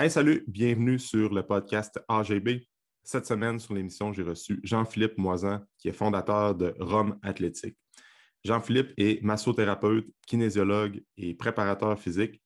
Hey, salut, bienvenue sur le podcast AGB. Cette semaine, sur l'émission, j'ai reçu Jean-Philippe Moisan, qui est fondateur de Rome Athlétique. Jean-Philippe est massothérapeute, kinésiologue et préparateur physique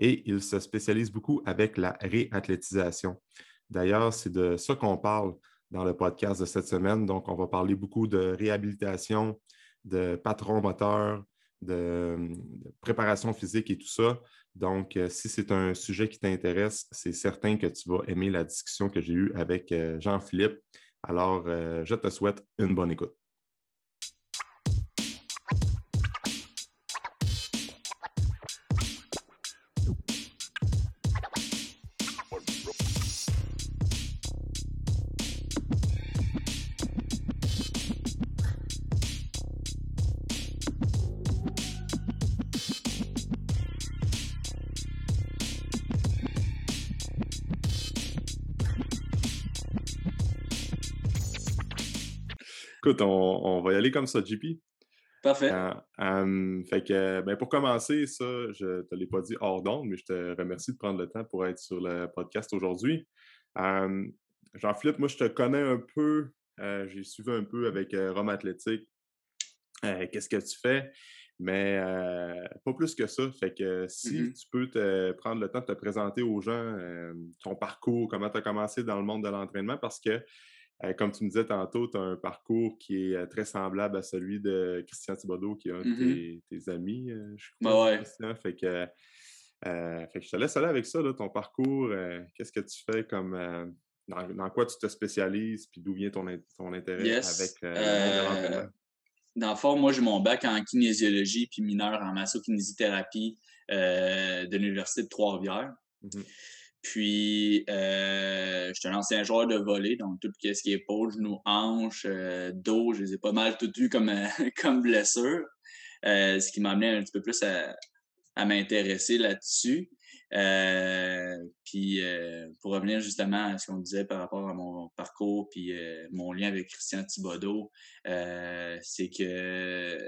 et il se spécialise beaucoup avec la réathlétisation. D'ailleurs, c'est de ça qu'on parle dans le podcast de cette semaine. Donc, on va parler beaucoup de réhabilitation, de patron moteur, de, préparation physique et tout ça. Donc, euh, si c'est un sujet qui t'intéresse, c'est certain que tu vas aimer la discussion que j'ai eue avec euh, Jean-Philippe. Alors, euh, je te souhaite une bonne écoute. Écoute, on, va y aller comme ça, JP. Parfait. Euh, fait que, ben, pour commencer, ça, je ne te l'ai pas dit hors d'onde, mais je te remercie de prendre le temps pour être sur le podcast aujourd'hui. Jean-Philippe, moi, je te connais un peu. Euh, j'ai suivi un peu avec euh, Rome Athlétique. Qu'est-ce que tu fais? Mais pas plus que ça. Fait que si mmh tu peux te prendre le temps de te présenter aux gens ton parcours, comment tu as commencé dans le monde de l'entraînement, parce que euh, comme tu me disais tantôt, tu as un parcours qui est euh, très semblable à celui de Christian Thibodeau, qui est un de mmh tes, amis, euh, je crois. Bah fait que, je te laisse aller avec ça, ton parcours. Qu'est-ce que tu fais comme. Dans, quoi tu te spécialises, puis d'où vient ton, ton intérêt avec l'entraînement? Dans le fond, moi, j'ai mon bac en kinésiologie puis mineur en massokinésithérapie de l'Université de Trois-Rivières. Mmh puis, euh, je suis un ancien joueur de volley, donc tout ce qui est épaule, genoux, hanches, euh, dos, je les ai pas mal tout eu comme, euh, comme blessure. Euh, ce qui m'a amené un petit peu plus à, à m'intéresser là-dessus. puis, pour revenir justement à ce qu'on disait par rapport à mon parcours, puis mon lien avec Christian Thibodeau, c'est que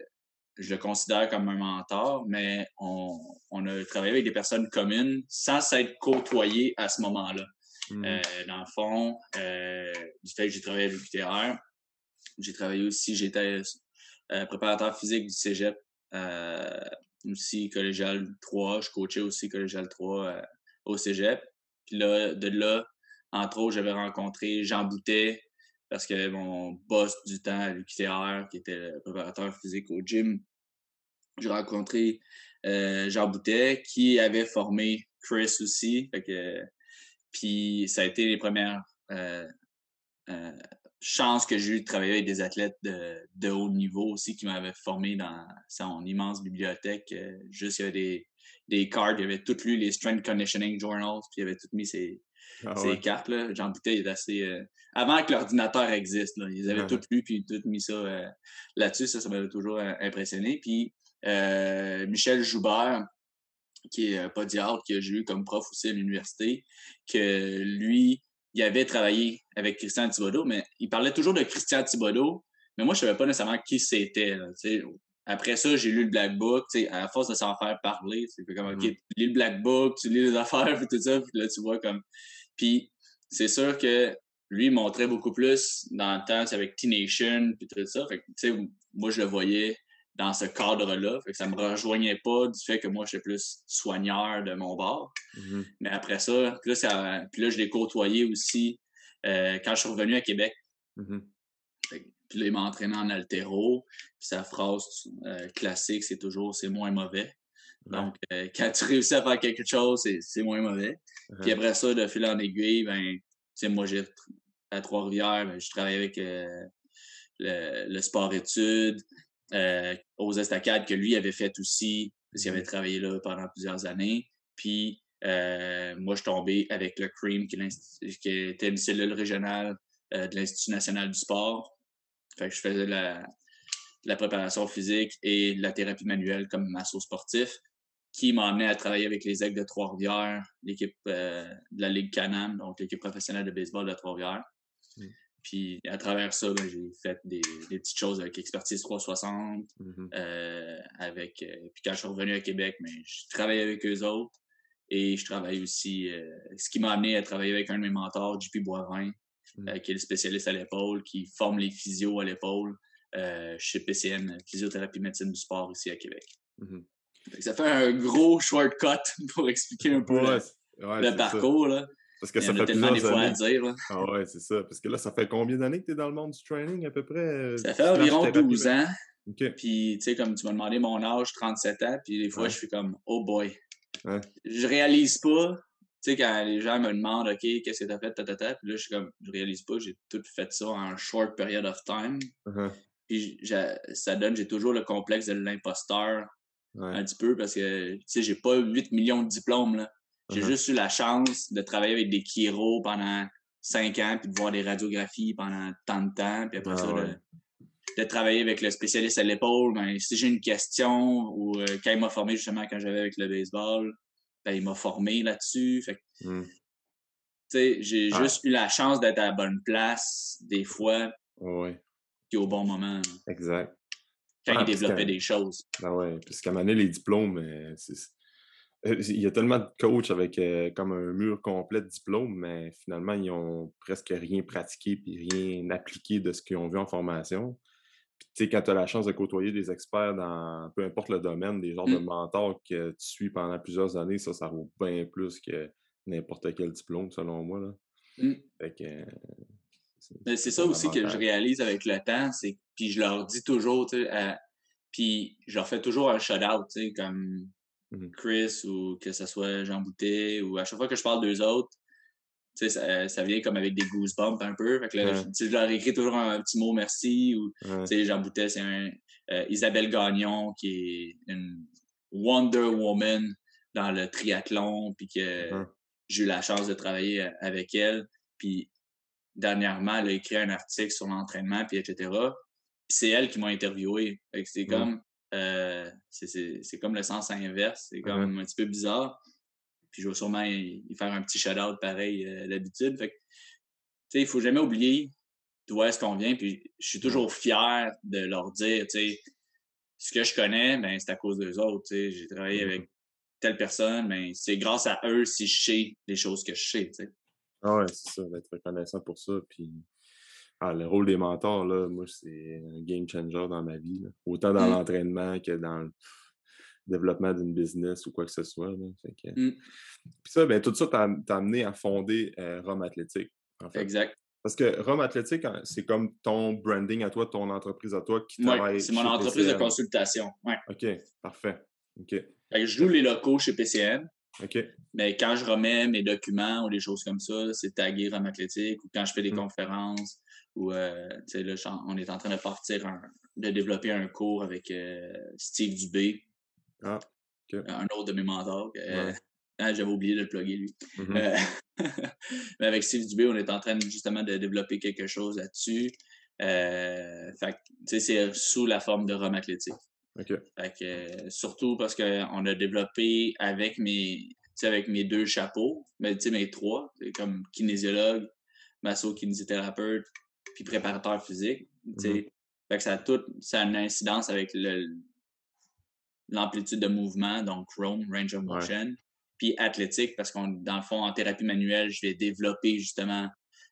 je le considère comme un mentor, mais on, a travaillé avec des personnes communes sans s'être côtoyés à ce moment-là. Mmh. Euh, dans le fond, euh, du fait que j'ai travaillé à l'UQTR, j'ai travaillé aussi, j'étais euh, préparateur physique du cégep, aussi collégial 3, je coachais aussi collégial 3 au cégep. Puis là, de là, entre autres, j'avais rencontré Jean Boutet, parce que mon boss du temps à l'UQTR, qui était le préparateur physique au gym, j'ai rencontré euh, Jean Boutet, qui avait formé Chris aussi. puis ça a été les premières euh, euh, chances que j'ai eu de travailler avec des athlètes de, haut niveau aussi qui m'avaient formé dans son immense bibliothèque. juste, il y avait des, des cards, il avait tout lu les Strength Conditioning Journals, puis il avait tout mis ses, ah cartes. Là. Jean Boutet, il est assez. avant que l'ordinateur existe, ils avaient tout lu, puis tout mis ça là-dessus. Ça, ça m'avait toujours impressionné. Puis euh, Michel Joubert, qui est pas podiatre, que j'ai eu comme prof aussi à l'université, que lui, il avait travaillé avec Christian Thibodeau, mais il parlait toujours de Christian Thibodeau, mais moi, je savais pas nécessairement qui c'était. Après ça, j'ai lu le Black Book, à la force de s'en faire parler, c'est comme, OK, mmh tu lis le Black Book, tu lis les affaires, puis tout ça, puis là, tu vois comme... Puis c'est sûr que lui, il montrait beaucoup plus dans le temps, avec T-Nation, puis tout ça. Fait que, moi, je le voyais dans ce cadre-là. Ça ne me rejoignait pas du fait que moi, j'étais plus soigneur de mon bar. Mm-hmm. Mais après ça, puis là, puis là je l'ai côtoyé aussi euh, quand je suis revenu à Québec. Mm-hmm. Puis là, il m'a entraîné en altéro. Puis sa phrase euh, classique, c'est toujours « c'est moins mauvais ». Donc, euh, quand tu réussis à faire quelque chose, c'est moins mauvais. Uh-huh. Puis après ça, de fil en aiguille, ben, moi, j'ai à Trois-Rivières, ben, je travaillais avec le, le sport-études, euh, aux estacades que lui avait fait aussi, parce qu'il avait mmh travaillé là pendant plusieurs années. Puis euh, moi, je suis tombé avec le CREAM, qui, était une cellule régionale euh, de l'Institut national du sport. Fait que je faisais la, la préparation physique et la thérapie manuelle comme masso sportif, qui m'a amené à travailler avec les Aigles de Trois-Rivières, l'équipe de la Ligue Canam, donc l'équipe professionnelle de baseball de Trois-Rivières. Mmh. Puis à travers ça, ben, j'ai fait des, petites choses avec Expertise 360. Mm-hmm. Euh, avec, euh, puis quand je suis revenu à Québec, mais ben, je travaillais avec eux autres. Et je travaille aussi, euh, ce qui m'a amené à travailler avec un de mes mentors, JP Boivin, Mm. Euh, qui est le spécialiste à l'épaule, qui forme les physios à l'épaule euh, chez PCN, Physiothérapie Médecine du Sport ici à Québec. Mhm. Ça fait un gros shortcut pour expliquer un peu Ouais, le, c'est- ouais, le c'est ça. parcours. Là. Parce que Il y ça en a fait tellement des fois à dire. là. Ah ouais, c'est ça. Parce que là, ça fait combien d'années que tu es dans le monde du training à peu près? euh, Ça fait environ thérapie? 12 ans. OK. Puis, tu sais, comme tu m'as demandé mon âge, 37 ans, puis des fois, Ouais. je suis comme, oh boy. Ouais. Je réalise pas, sais, quand les gens me demandent, OK, qu'est-ce que t'as fait, tatata, puis là, je suis comme, je réalise pas, j'ai tout fait ça en short period of time. Uh-huh. Puis, j'ai- ça donne, j'ai toujours le complexe de l'imposteur Ouais. un petit peu parce que, tu sais, j'ai pas 8 millions de diplômes, là. J'ai Uh-huh. juste eu la chance de travailler avec des chiro pendant 5 ans, puis de voir des radiographies pendant tant de temps, puis après Ah ça, ouais. de travailler avec le spécialiste à l'épaule. Ben, si j'ai une question, ou euh, quand il m'a formé justement quand j'avais avec le baseball, ben, il m'a formé là-dessus. Fait Mm. sais, j'ai juste eu la chance d'être à la bonne place des fois, Ouais, puis au bon moment, exact. quand Ah, il développait des choses. Ah ouais, parce qu'à un moment donné, les diplômes, euh, euh, il y a tellement de coachs avec euh, comme un mur complet de diplômes, mais finalement, ils ont presque rien pratiqué puis rien appliqué de ce qu'ils ont vu en formation. Puis, tu sais, quand tu as la chance de côtoyer des experts dans peu importe le domaine, des genres de Mm. mentors que tu suis pendant plusieurs années, ça, ça vaut bien plus que n'importe quel diplôme, selon moi. Là. Mm. Fait que, euh, c'est ça aussi que je réalise avec le temps, c'est puis je leur dis toujours, euh, puis je leur fais toujours un shout-out, comme Mhm. Chris ou que ce soit Jean Boutet ou à chaque fois que je parle d'eux autres, ça, ça vient comme avec des goosebumps un peu. Fait que là, Ouais. je, leur écris toujours un petit mot merci ou, Ouais. Jean Boutet, c'est un euh, Isabelle Gagnon qui est une Wonder Woman dans le triathlon, puis que Mhm. j'ai eu la chance de travailler a- avec elle. Puis dernièrement, elle a écrit un article sur l'entraînement, puis etc. Puis c'est elle qui m'a interviewé. Fait que c'est comme euh, c'est comme le sens inverse. C'est comme un petit peu bizarre. Puis je vais sûrement y, y faire un petit shout-out pareil euh, d'habitude. Fait tu sais, il faut jamais oublier d'où est-ce qu'on vient. Puis je suis toujours fier de leur dire, tu sais, ce que je connais, ben, c'est à cause d'eux autres. tu sais. J'ai travaillé Mhm. avec telle personne, mais c'est grâce à eux si je sais les choses que je sais. tu sais. Ah ouais, c'est ça, d'être reconnaissant pour ça. Puis, ah, le rôle des mentors, là, moi, c'est un game changer dans ma vie. là. Autant dans Mm. l'entraînement que dans le développement d'une business ou quoi que ce soit. là. Fait que- Mm. Puis ça, ben, tout ça t'a amené à fonder euh, Rome Athlétique. En fait. Exact. Parce que Rome Athlétique, hein, c'est comme ton branding à toi, ton entreprise à toi qui travaille. c'est mon entreprise de consultation. Ouais. OK, parfait. OK, Fait que je loue les locaux chez PCN, OK. mais quand je remets mes documents ou des choses comme ça, c'est tagué Rome Athlétique ou quand je fais des Mm. conférences ou euh, là, on est en train de partir un- de développer un cours avec euh, Steve Dubé, Ah, OK. un autre de mes mentors. euh, Ouais. ah, J'avais oublié de le plugger lui. Mhm. Euh, mais avec Steve Dubé, on est en train justement de développer quelque chose là-dessus. Euh, c'est sous la forme de Rome Athlétique. Fait que, euh, surtout parce qu'on a développé avec mes, avec mes deux chapeaux, mais mes trois, comme kinésiologue, masso-kinésithérapeute, puis préparateur physique. Mhm. Fait que ça a tout, ça a une incidence avec le, l'amplitude de mouvement, donc ROM, Range of Ouais. Motion, puis athlétique, parce qu'on, dans le fond, en thérapie manuelle, je vais développer justement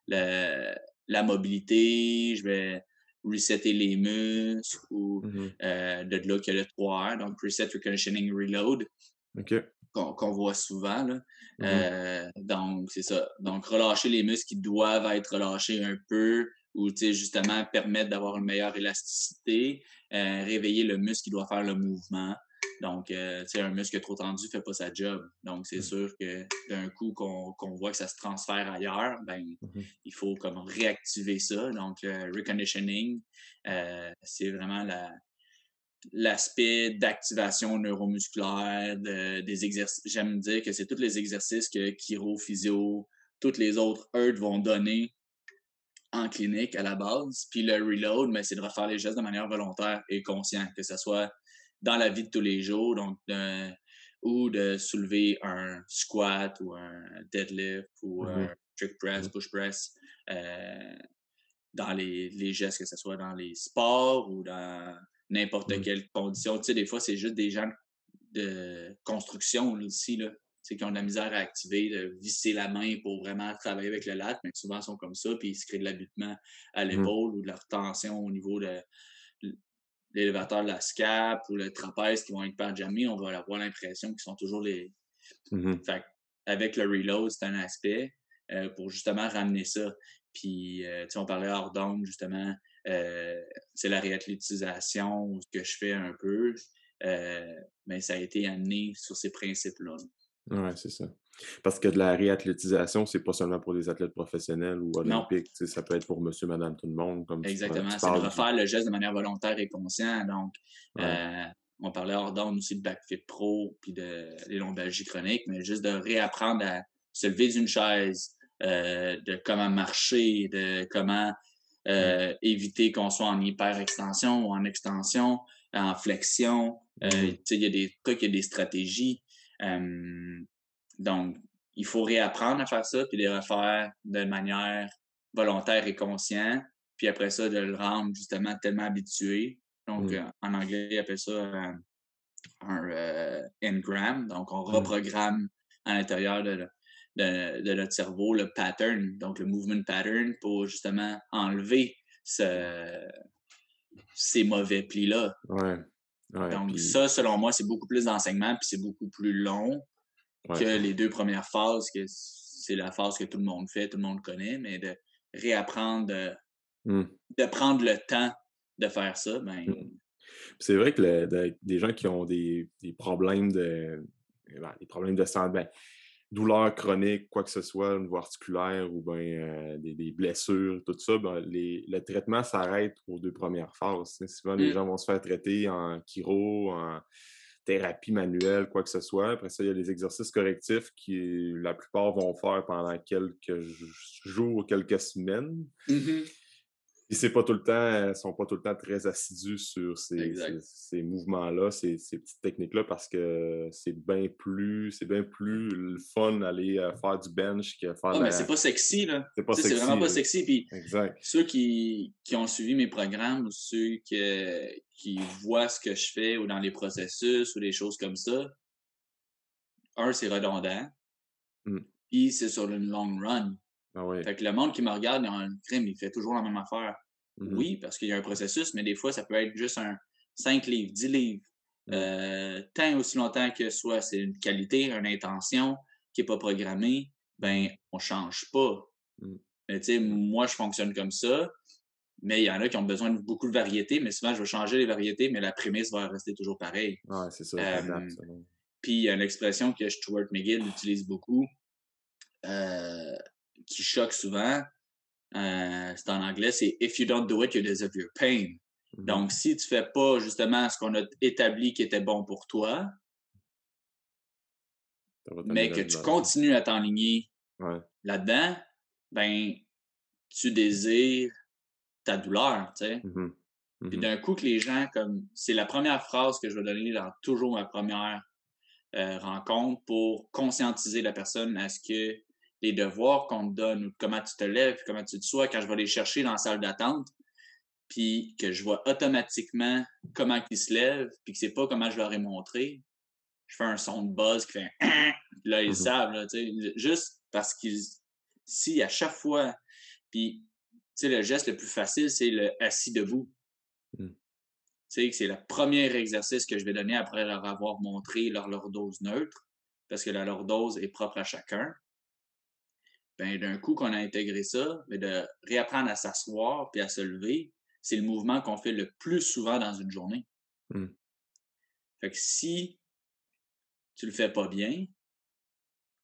le, la mobilité, je vais resetter les muscles ou Mhm. euh, de là qu'il y a le 3R, donc Reset, Reconditioning, Reload, qu'on voit souvent. Là. Mhm. Euh, donc, c'est ça. Donc, relâcher les muscles qui doivent être relâchés un peu ou, justement, permettre d'avoir une meilleure élasticité, euh, réveiller le muscle qui doit faire le mouvement. Donc, euh, tu sais, un muscle trop tendu ne fait pas sa job. Donc, c'est sûr que d'un coup qu'on qu'on voit que ça se transfère ailleurs, ben, Mhm. il faut comme réactiver ça. Donc, le reconditioning, euh, c'est vraiment la, l'aspect d'activation neuromusculaire, de- des exercices. J'aime dire que c'est tous les exercices que Chiro, Physio, toutes les autres ERD vont donner en clinique à la base. Puis le reload, mais c'est de refaire les gestes de manière volontaire et consciente, que ce soit dans la vie de tous les jours, donc de- ou de soulever un squat ou un deadlift ou Mhm. un trick press, Mhm. push press. euh, dans les, les gestes, que ce soit dans les sports ou dans n'importe Mhm. quelle condition. Tu sais, des fois, c'est juste des gens de construction ici. Là. Qui ont de la misère à activer, de visser la main pour vraiment travailler avec le lat, mais souvent sont comme ça, puis ils se créent de l'abutement à l'épaule ou de la retention au niveau de l'élévateur de la scap ou le trapèze qui vont être pas jamais, on va avoir l'impression qu'ils sont toujours les. Mmh fait, avec le reload, c'est un aspect euh, pour justement ramener ça. Puis, euh, on parlait hors d'onde, justement, euh, c'est la réathlétisation, ce que je fais un peu, mais ça a été amené sur ces principes-là. Oui, c'est ça. Parce que de la réathlétisation, c'est pas seulement pour les athlètes professionnels ou olympiques. Ça peut être pour monsieur, madame, tout le monde. Comme Exactement. C'est de refaire le geste de manière volontaire et consciente. Donc, on parlait hors d'onde aussi de backfit pro puis de les lombalgies chroniques, mais juste de réapprendre à se lever d'une chaise, euh, de comment marcher, de comment euh, éviter qu'on soit en hyper-extension ou en extension, en flexion. Euh, mm-hmm. il y a des trucs, il y a des stratégies. Donc, il faut réapprendre à faire ça, puis les refaire de manière volontaire et consciente, puis après ça, de le rendre justement tellement habitué. Donc, mm. en anglais, ils appellent ça un, engram. Donc, on mm. reprogramme à l'intérieur de, de, notre cerveau le pattern, donc le movement pattern, pour justement enlever ce, ces mauvais plis-là. Ouais. donc, ça, selon moi, c'est beaucoup plus d'enseignement, puis c'est beaucoup plus long que les deux premières phases, que c'est la phase que tout le monde fait, tout le monde connaît, mais de réapprendre, de, mmh. de prendre le temps de faire ça, ben. Mmh. C'est vrai que des gens qui ont des, des problèmes de. Ben, des problèmes de santé, ben, douleurs chroniques, quoi que ce soit, une niveau articulaire ou ben, euh, des, blessures, tout ça, ben, le traitement s'arrête aux deux premières phases. Souvent, les mmh. gens vont se faire traiter en chiro, en thérapie manuelle, quoi que ce soit. Après ça, il y a les exercices correctifs qui, la plupart, vont faire pendant quelques jours, quelques semaines. Mmh ils c'est pas tout le temps, sont pas tout le temps très assidus sur ces, ces, mouvements-là, ces, ces, petites techniques-là, parce que c'est bien plus, c'est bien plus fun d'aller euh, faire du bench que faire. Ah, mais c'est pas sexy, là. C'est pas sexy. C'est vraiment pas sexy. Puis exact. ceux qui, qui, ont suivi mes programmes ou ceux qui, qui voient ce que je fais ou dans les processus ou des choses comme ça, un, c'est redondant. Mmh. Puis c'est sur une long run. Ah fait que le monde qui me regarde dans le crime, il fait toujours la même affaire. Mmh oui, parce qu'il y a un processus, mais des fois, ça peut être juste un 5 livres, 10 livres. Mmh. Euh, tant aussi longtemps que soit c'est une qualité, une intention qui n'est pas programmée, ben on ne change pas. Mmh. Mais tu sais, moi, je fonctionne comme ça. Mais il y en a qui ont besoin de beaucoup de variétés, mais souvent, je vais changer les variétés, mais la prémisse va rester toujours pareille. Ouais, c'est ça. puis il y a une expression que Stuart McGill utilise beaucoup. Euh, qui choque souvent, euh, c'est en anglais, c'est If you don't do it, you deserve your pain. Mm-hmm. Donc, si tu fais pas justement ce qu'on a établi qui était bon pour toi, mais que tu continues à t'enligner là-dedans, ben, tu désires ta douleur, tu sais. Mm-hmm. Puis mm-hmm. d'un coup que les gens, comme, c'est la première phrase que je vais donner dans toujours ma première euh, rencontre pour conscientiser la personne à ce que les devoirs qu'on te donne ou comment tu te lèves, comment tu te sois quand je vais les chercher dans la salle d'attente, puis que je vois automatiquement comment ils se lèvent, puis que c'est pas comment je leur ai montré, je fais un son de buzz qui fait là ils mmh savent là, juste parce qu'ils si à chaque fois puis tu sais le geste le plus facile c'est le assis debout. Mmh. Tu sais c'est le premier exercice que je vais donner après leur avoir montré leur lordose neutre parce que la lordose est propre à chacun ben, d'un coup qu'on a intégré ça, mais de réapprendre à s'asseoir puis à se lever, c'est le mouvement qu'on fait le plus souvent dans une journée. Mmh. Fait que si tu le fais pas bien,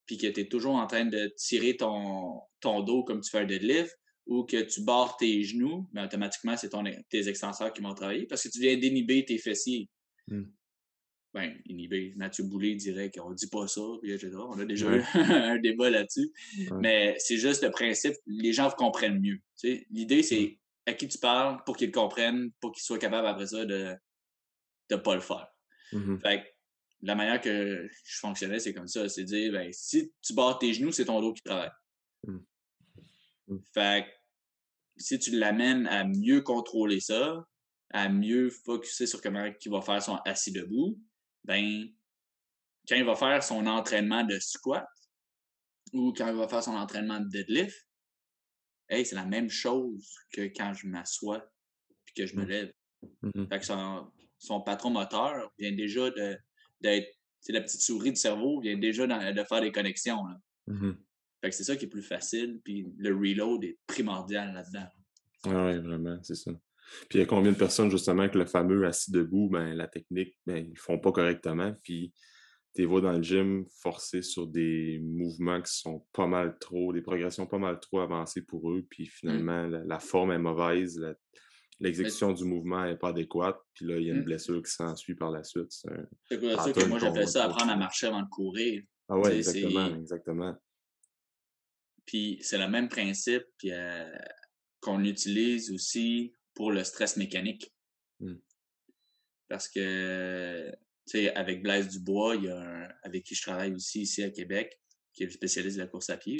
puis que tu es toujours en train de tirer ton, ton dos comme tu fais un deadlift, ou que tu barres tes genoux, ben automatiquement, c'est tes extenseurs qui vont travailler parce que tu viens déniber tes fessiers. Mmh ben, inhibé. Mathieu Boulay dirait qu'on ne dit pas ça, etc. On a déjà eu un débat là-dessus. Mais c'est juste le principe, les gens comprennent mieux. L'idée, c'est à qui tu parles pour qu'ils comprennent, pour qu'ils soient capables après ça de ne pas le faire. Mmh fait la manière que je fonctionnais, c'est comme ça. C'est dire, ben, si tu barres tes genoux, c'est ton dos qui travaille. Mmh. Mmh. Fait si tu l'amènes à mieux contrôler ça, à mieux focuser sur comment il va faire son assis debout, ben, quand il va faire son entraînement de squat ou quand il va faire son entraînement de deadlift, hey, c'est la même chose que quand je m'assois et que je me mmh. lève. Mmh fait que son, patron moteur vient déjà d'être. la petite souris du cerveau vient déjà de faire des connexions. Mmh fait que c'est ça qui est plus facile, puis le reload est primordial là-dedans. Ah oui, vraiment, c'est ça. Puis il y a combien de personnes, justement, que le fameux assis debout, ben, la technique, ben, ils font pas correctement, puis tu vois dans le gym forcés sur des mouvements qui sont pas mal trop, des progressions pas mal trop avancées pour eux, puis mmh. finalement, la, forme est mauvaise, l'exécution du mouvement n'est pas adéquate, puis là, il y a une mmh. blessure qui s'ensuit par la suite. C'est ça que moi, j'appelle ça apprendre à marcher avant de courir. Ah ouais, exactement, exactement. Puis c'est le même principe euh, qu'on utilise aussi pour le stress mécanique. Mmh. Parce que sais, avec Blaise Dubois, il y a un, avec qui je travaille aussi ici à Québec, qui est le spécialiste de la course à pied.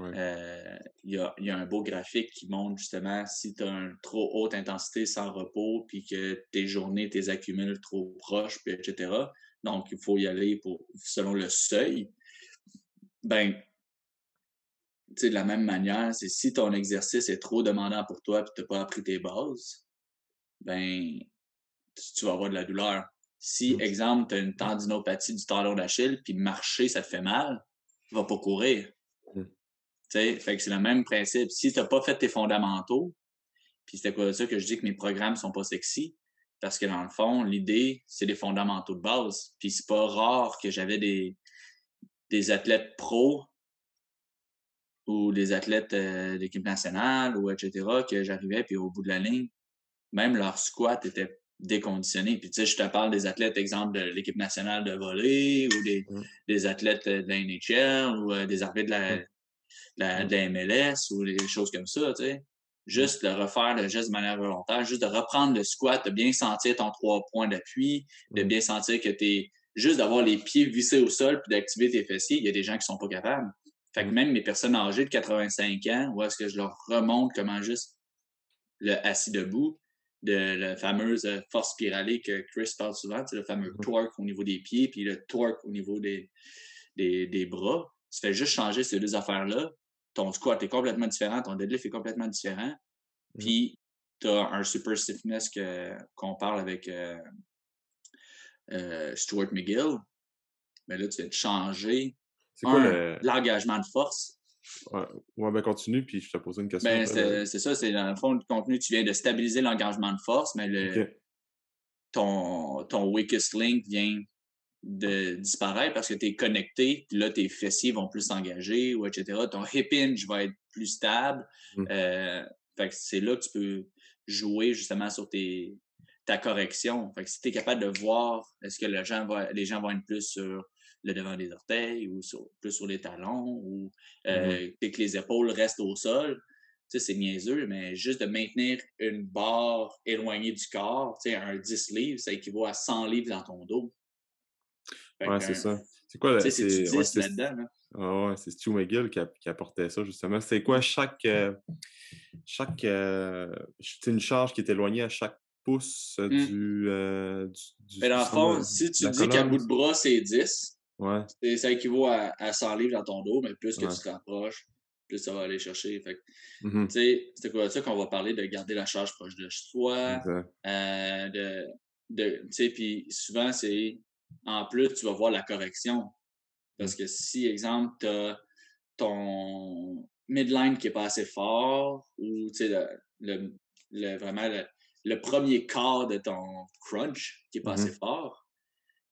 Euh, il, y a, il, y a, un beau graphique qui montre justement si tu as une trop haute intensité sans repos, puis que tes journées, tes accumules trop proches, puis etc. Donc, il faut y aller pour, selon le seuil. Ben, tu sais, de la même manière, c'est si ton exercice est trop demandant pour toi et tu n'as pas appris tes bases, ben, tu vas avoir de la douleur. Si, exemple, tu as une tendinopathie du talon d'Achille, puis marcher, ça te fait mal, tu vas pas courir. Fait que c'est le même principe. Si tu n'as pas fait tes fondamentaux, puis c'est quoi ça que je dis que mes programmes sont pas sexy, parce que dans le fond, l'idée, c'est les fondamentaux de base. Puis c'est pas rare que j'avais des, des athlètes pros ou des athlètes euh, d'équipe nationale ou etc. que j'arrivais, puis au bout de la ligne, même leur squat était déconditionnés. Puis, tu sais, je te parle des athlètes, exemple, de l'équipe nationale de volley ou des, des athlètes de la NHL ou euh, des arbitres de la, la, de la, MLS ou des choses comme ça, tu sais. Juste de refaire le geste de manière volontaire, juste de reprendre le squat, de bien sentir ton trois points d'appui, de bien sentir que tu es juste d'avoir les pieds vissés au sol puis d'activer tes fessiers. Il y a des gens qui sont pas capables. Fait que même mes personnes âgées de 85 ans, où est-ce que je leur remonte comment juste le assis debout, de la fameuse euh, force spiralée que Chris parle souvent, le fameux mm-hmm. torque au niveau des pieds, puis le torque au niveau des, des, bras. Tu fais juste changer ces deux affaires-là. Ton squat est complètement différent, ton deadlift est complètement différent. Mm-hmm. Puis, tu as un super stiffness qu'on parle avec euh, euh, Stuart McGill. Mais là, tu vas te changer l'engagement de force Ouais, ben continue, puis je te pose une question. Ben, c'est ça, c'est dans le fond du contenu, tu viens de stabiliser l'engagement de force, mais le, ton, ton weakest link vient de disparaître parce que tu es connecté, puis là, tes fessiers vont plus s'engager, ou etc. Ton hip hinge va être plus stable. Mmh. Euh, c'est là que tu peux jouer justement sur tes, ta correction. Fait que si tu es capable de voir, est-ce que les gens, va, les gens vont être plus sur le devant des orteils ou plus sur les talons ou mmh euh, que les épaules restent au sol. Tu sais, c'est niaiseux, mais juste de maintenir une barre éloignée du corps, tu sais, un 10 livres, ça équivaut à 100 livres dans ton dos. ouais, c'est ça. C'est quoi c'est ouais, là-dedans, Ah ouais, c'est Stu McGill qui, qui, apportait ça, justement. C'est quoi chaque. Euh, chaque euh, une charge qui est éloignée à chaque pouce mmh. du, Mais dans le fond, si tu dis qu'à bout de bras, c'est 10, ça équivaut à, à 100 livres dans ton dos, mais plus que tu te rapproches, plus ça va aller chercher. Fait mmh C'est quoi ça qu'on va parler de garder la charge proche de soi. Euh, de, de, puis souvent, c'est en plus, tu vas voir la correction. Parce que si, exemple, tu as ton midline qui n'est pas assez fort ou le, le, vraiment le, premier quart de ton crunch qui n'est pas assez fort,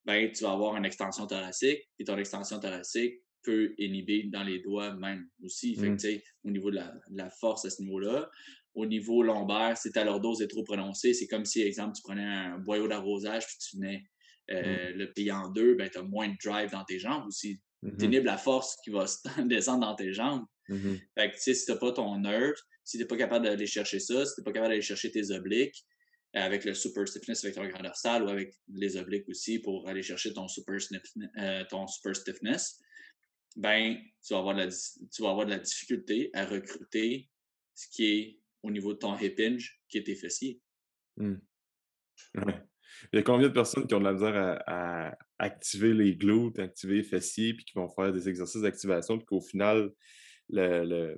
ben, tu vas avoir une extension thoracique et ton extension thoracique peut inhiber dans les doigts même aussi. Fait mmh. au niveau de la, force à ce niveau-là. Au niveau lombaire, si ta lordose est trop prononcée, c'est comme si, exemple, tu prenais un boyau d'arrosage puis tu venais euh, mmh. le plier en deux, ben, tu as moins de drive dans tes jambes aussi. Mmh tu inhibes la force qui va descendre dans tes jambes. Fait que, si tu n'as pas ton nerve, si tu n'es pas capable d'aller chercher ça, si tu n'es pas capable d'aller chercher tes obliques, avec le super stiffness grand dorsal ou avec les obliques aussi pour aller chercher ton super, euh, ton super stiffness, ben, tu vas, avoir de la, tu vas avoir de la difficulté à recruter ce qui est au niveau de ton hip hinge, qui est tes fessiers. Mmh. Il y a combien de personnes qui ont de la misère à, activer les glutes, activer les fessiers, puis qui vont faire des exercices d'activation, puis qu'au final, le,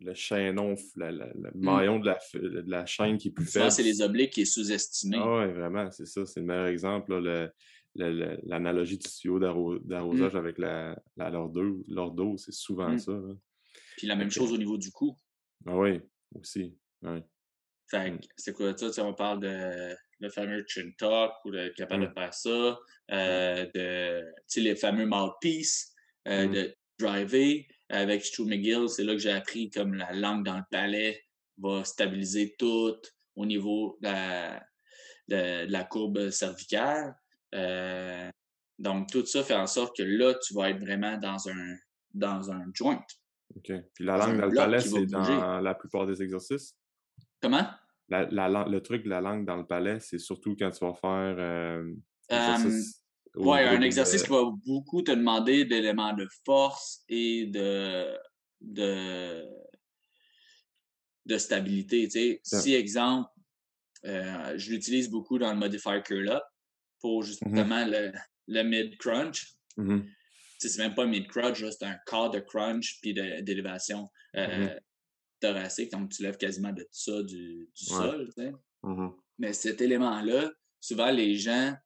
le chaînon, le mmh. maillon de, la, de la chaîne qui est plus faible. Ça, c'est les obliques qui est sous-estimé. Ah oui, vraiment, c'est ça. C'est le meilleur exemple. L'analogie du tuyau mmh. d'arrosage avec la, la c'est souvent mmh. ça. Puis la même chose au niveau du cou. Ah oui, aussi. Fait c'est quoi ça? On parle de le fameux chin talk ou le capable de faire ça, euh, de les fameux mouthpiece, euh, de driver. Avec Stu McGill, c'est là que j'ai appris comme la langue dans le palais va stabiliser tout au niveau de la, la courbe cervicale. Euh, donc, tout ça fait en sorte que là, tu vas être vraiment dans un, dans un joint. OK. Puis la langue dans le palais, c'est dans la plupart des exercices? Comment? La, le truc de la langue dans le palais, c'est surtout quand tu vas faire euh, oui, un exercice qui va beaucoup te demander d'éléments de force et de, de, de stabilité. Si, exemple, euh, je l'utilise beaucoup dans le modifier curl-up pour mmh justement le, le mid-crunch. Mmh c'est même pas un mid-crunch, c'est un quart de crunch puis d'élévation euh, thoracique. Donc, tu lèves quasiment de tout ça du, du sol. Mais cet élément-là, souvent, les gens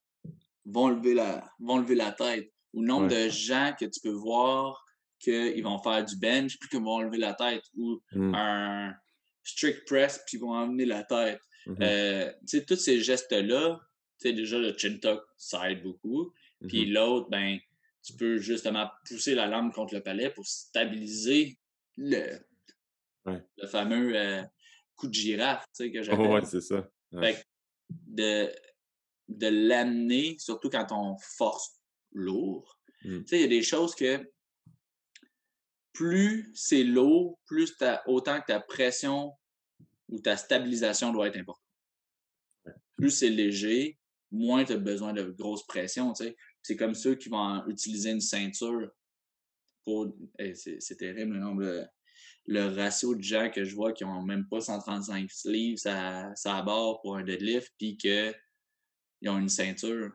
vont lever la, vont lever la tête. Ou le nombre de gens que tu peux voir qu'ils vont faire du bench puis qu'ils vont lever la tête. Ou mmh. un strict press puis ils vont emmener la tête. Mmh euh, tu sais, tous ces gestes-là, tu sais, déjà le chin tuck, ça aide beaucoup. Puis mmh l'autre, ben, tu peux justement pousser la lampe contre le palais pour stabiliser le, le fameux euh, coup de girafe, tu sais, que j'appelle. Oh, ouais, c'est ça. Fait de, de l'amener, surtout quand on force lourd. Mmh. Tu sais, il y a des choses que plus c'est lourd, plus autant que ta pression ou ta stabilisation doit être importante. Plus c'est léger, moins tu as besoin de grosse pression. Tu sais. C'est comme ceux qui vont utiliser une ceinture pour. c'est terrible le nombre. Le, ratio de gens que je vois qui n'ont même pas 135 livres ça, ça bord pour un deadlift, puis que ils ont une ceinture.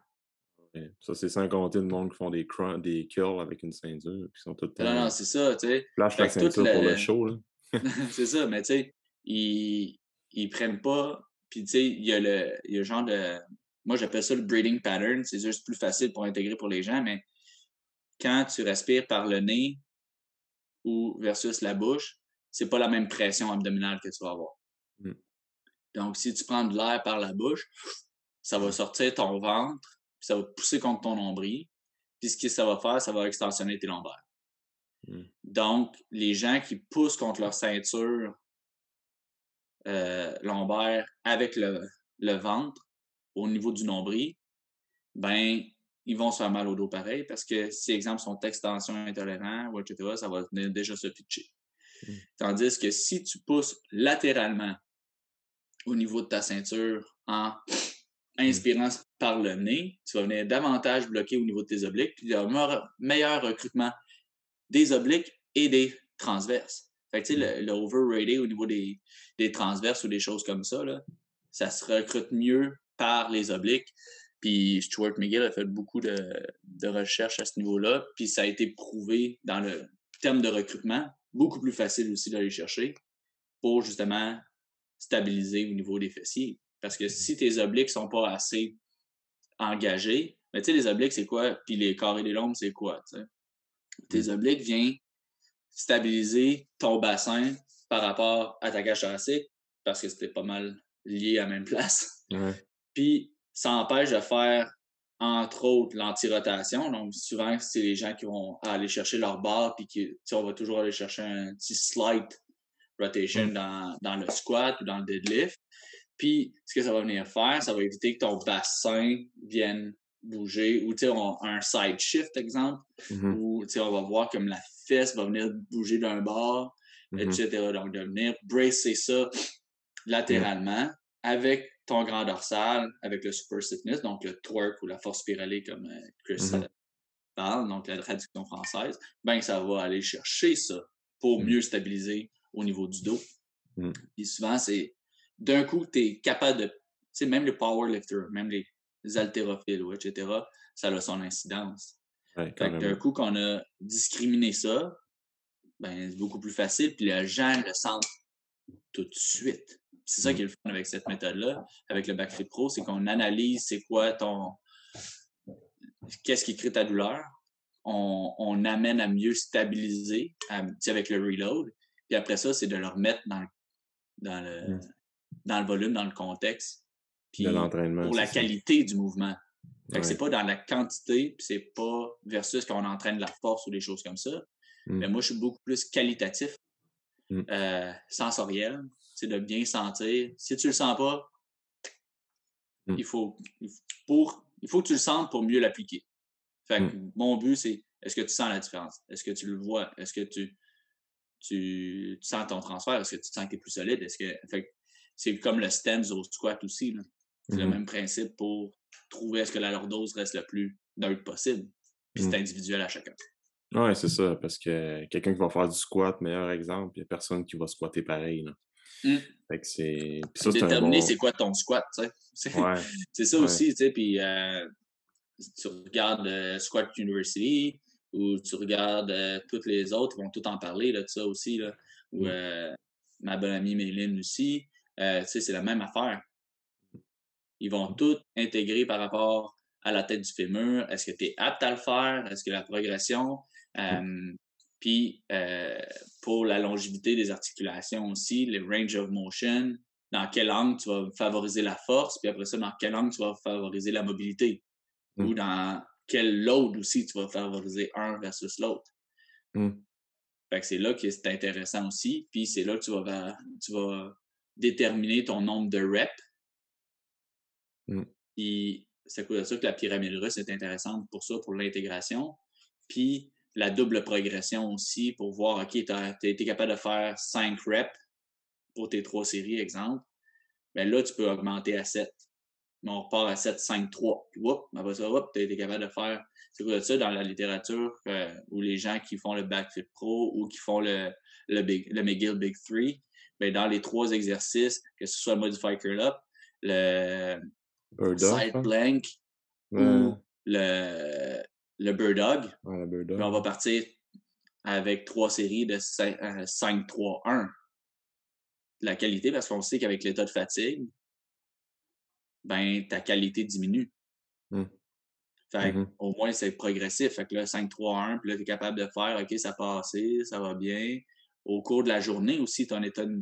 Ça, c'est sans compter le monde qui font des, des curls avec une ceinture. Qui sont tout non, non, c'est ça, tu sais. Flash la ceinture pour le show, là. c'est ça, mais tu sais, ils, ils prennent pas. Puis, tu sais, il y a le, il y a le genre de. Moi, j'appelle ça le breathing pattern. C'est juste plus facile pour intégrer pour les gens, mais quand tu respires par le nez ou versus la bouche, c'est pas la même pression abdominale que tu vas avoir. Mmh. Donc, si tu prends de l'air par la bouche, ça va sortir ton ventre, puis ça va pousser contre ton nombril. Puis ce que ça va faire, ça va extensionner tes lombaires. Mmh. Donc, les gens qui poussent contre leur ceinture euh, lombaire avec le, le, ventre au niveau du nombril, ben, ils vont se faire mal au dos pareil parce que si, exemple, sont extension intolérants ou etc., ça va venir déjà se pitcher. Mmh. Tandis que si tu pousses latéralement au niveau de ta ceinture en. Inspirant par le nez, tu vas venir davantage bloquer au niveau de tes obliques, puis il y a un meilleur recrutement des obliques et des transverses. Fait que, tu sais, mmh. le, overrated au niveau des, des, transverses ou des choses comme ça, là, ça se recrute mieux par les obliques. Puis Stuart McGill a fait beaucoup de, de recherches à ce niveau-là, puis ça a été prouvé dans le terme de recrutement, beaucoup plus facile aussi d'aller chercher pour justement stabiliser au niveau des fessiers. Parce que si tes obliques sont pas assez engagés, mais tu sais, les obliques, c'est quoi? Puis les carrés des lombes, c'est quoi? Tes mmh. obliques viennent stabiliser ton bassin par rapport à ta cage thoracique parce que c'était pas mal lié à la même place. Puis ça empêche de faire, entre autres, l'anti-rotation. Donc, souvent, c'est les gens qui vont aller chercher leur barre, puis qui, on va toujours aller chercher un petit slight rotation mmh. dans, dans, le squat ou dans le deadlift. Puis, ce que ça va venir faire, ça va éviter que ton bassin vienne bouger ou, tu sais, un side shift, exemple, mm-hmm. où, tu sais, on va voir comme la fesse va venir bouger d'un bord, mm-hmm. etc. Donc, de venir bracer ça latéralement avec ton grand dorsal, avec le super stiffness, donc le twerk ou la force spiralée, comme euh, Chris mm-hmm. parle, donc la traduction française, ben, ça va aller chercher ça pour mieux stabiliser au niveau du dos. Puis souvent, c'est d'un coup, tu es capable de. Tu sais, même les powerlifters, même les haltérophiles, etc., ça a son incidence. d'un coup qu'on a discriminé ça, ben, c'est beaucoup plus facile, puis les gens le sentent tout de suite. C'est ça mmh. qui est le fun avec cette méthode-là, avec le Backfit Pro, c'est qu'on analyse c'est quoi ton. Qu'est-ce qui crée ta douleur. On, amène à mieux stabiliser avec le reload. Puis après ça, c'est de le remettre dans, dans, le, mmh. Dans le volume, dans le contexte. Puis pour la qualité du mouvement. c'est pas dans la quantité, puis c'est pas versus quand on entraîne la force ou des choses comme ça. Mmh. Mais moi, je suis beaucoup plus qualitatif, euh, sensoriel c'est de bien sentir. Si tu le sens pas, mmh. il, faut, pour, il faut que tu le sentes pour mieux l'appliquer. Fait mmh. mon but, c'est est-ce que tu sens la différence? Est-ce que tu le vois? Est-ce que tu, tu, sens ton transfert? Est-ce que tu sens que tu es plus solide? Est-ce que. C'est comme le stance au squat aussi. C'est le mmh même principe pour trouver est-ce que la lordose reste le plus neutre possible. Puis c'est individuel à chacun. Oui, c'est ça, parce que quelqu'un qui va faire du squat, meilleur exemple, il n'y a personne qui va squatter pareil. Mmh. c'est. Déterminer c'est quoi ton squat, tu sais. C'est ça aussi, tu sais. Puis euh, tu regardes euh, Squat University ou tu regardes euh, toutes les autres, ils vont tout en parler là, de ça aussi. Là, ou mmh. ma bonne amie Méline aussi. Sais, c'est la même affaire. Ils vont tout intégrer par rapport à la tête du fémur. Est-ce que tu es apte à le faire? Est-ce que la progression? Puis euh, pour la longévité des articulations aussi, les range of motion, dans quel angle tu vas favoriser la force, puis après ça, dans quel angle tu vas favoriser la mobilité? Ou mmh. dans quel load aussi tu vas favoriser un versus l'autre. Mmh. Fait que c'est là que c'est intéressant aussi. Puis c'est là que tu vas, tu vas déterminer ton nombre de reps. Mmh. Puis c'est à ça que la pyramide russe est intéressante pour ça, pour l'intégration. Puis la double progression aussi pour voir, OK, tu as, été capable de faire 5 reps pour tes trois séries, exemple. Bien là, tu peux augmenter à 7. Mais on repart à 7, 5, 3. Puis, après ça, tu as été capable de faire. C'est quoi ça dans la littérature euh, où les gens qui font le Backfit Pro ou qui font le, le, Big, le McGill Big Three, bien, dans les trois exercices, que ce soit le Modify Curl Up, le Side Blank ou le le Bird Dog. on va partir avec trois séries de 5-3-1. Euh, la qualité, parce qu'on sait qu'avec l'état de fatigue, ben, ta qualité diminue. Fait mmh au moins, c'est progressif. Fait que là, 5-3-1, puis là, tu es capable de faire, OK, ça passe, ça va bien. Au cours de la journée aussi, ton état de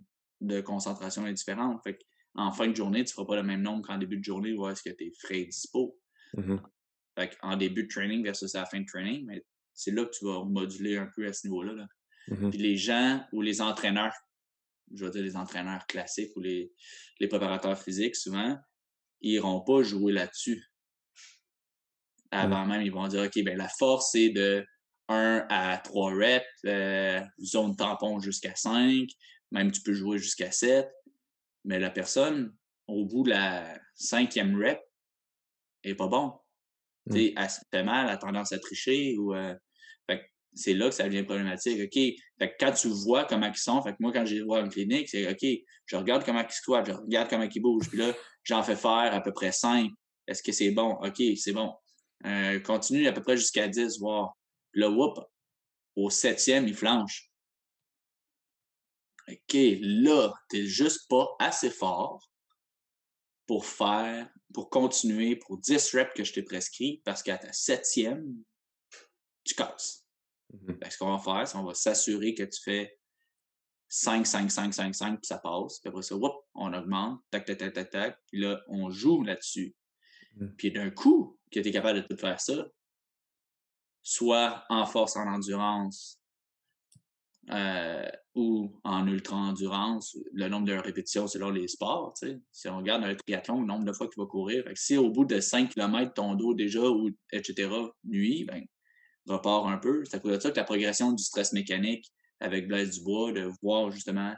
concentration est différent. Fait en fin de journée, tu ne feras pas le même nombre qu'en début de journée où est-ce que tu es frais et dispo. Mmh en début de training versus à la fin de training, mais c'est là que tu vas moduler un peu à ce niveau-là. Mmh Puis les gens ou les entraîneurs, je veux dire les entraîneurs classiques ou les, les préparateurs physiques, souvent, ils n'iront pas jouer là-dessus. Avant même, ils vont dire OK, ben la force, c'est de 1 à 3 reps, euh, zone tampon jusqu'à 5, même tu peux jouer jusqu'à 7. Mais la personne, au bout de la cinquième rep, n'est pas bon. Mmh. Elle se fait mal, elle a tendance à tricher ou euh, c'est là que ça devient problématique. OK. Fait quand tu vois comment ils sont, fait que moi, quand je les vois en clinique, c'est OK, je regarde comment ils squattent, je regarde comment ils bougent. Puis là, j'en fais faire à peu près 5. Est-ce que c'est bon? OK, c'est bon. Euh, continue à peu près jusqu'à 10, voir. Puis là, whoop, au septième, il flanche. OK, là, t'es juste pas assez fort pour faire pour continuer pour 10 reps que je t'ai prescrit parce qu'à ta septième, tu casses. Mmh ce qu'on va faire, c'est qu'on va s'assurer que tu fais 5, 5, 5, 5, 5, puis ça passe. Puis après ça, on augmente, tac, tac, tac, tac, tac. Puis là, on joue là-dessus. Mmh. Puis d'un coup, que tu es capable de tout faire ça, soit en force, en endurance, euh, ou en ultra-endurance, le nombre de répétitions selon les sports. Si on regarde un triathlon, le nombre de fois qu'il va courir, si au bout de 5 km, ton dos déjà, ou etc., nuit, ben, repart un peu. C'est à cause de ça que la progression du stress mécanique avec Blaise Dubois, de voir justement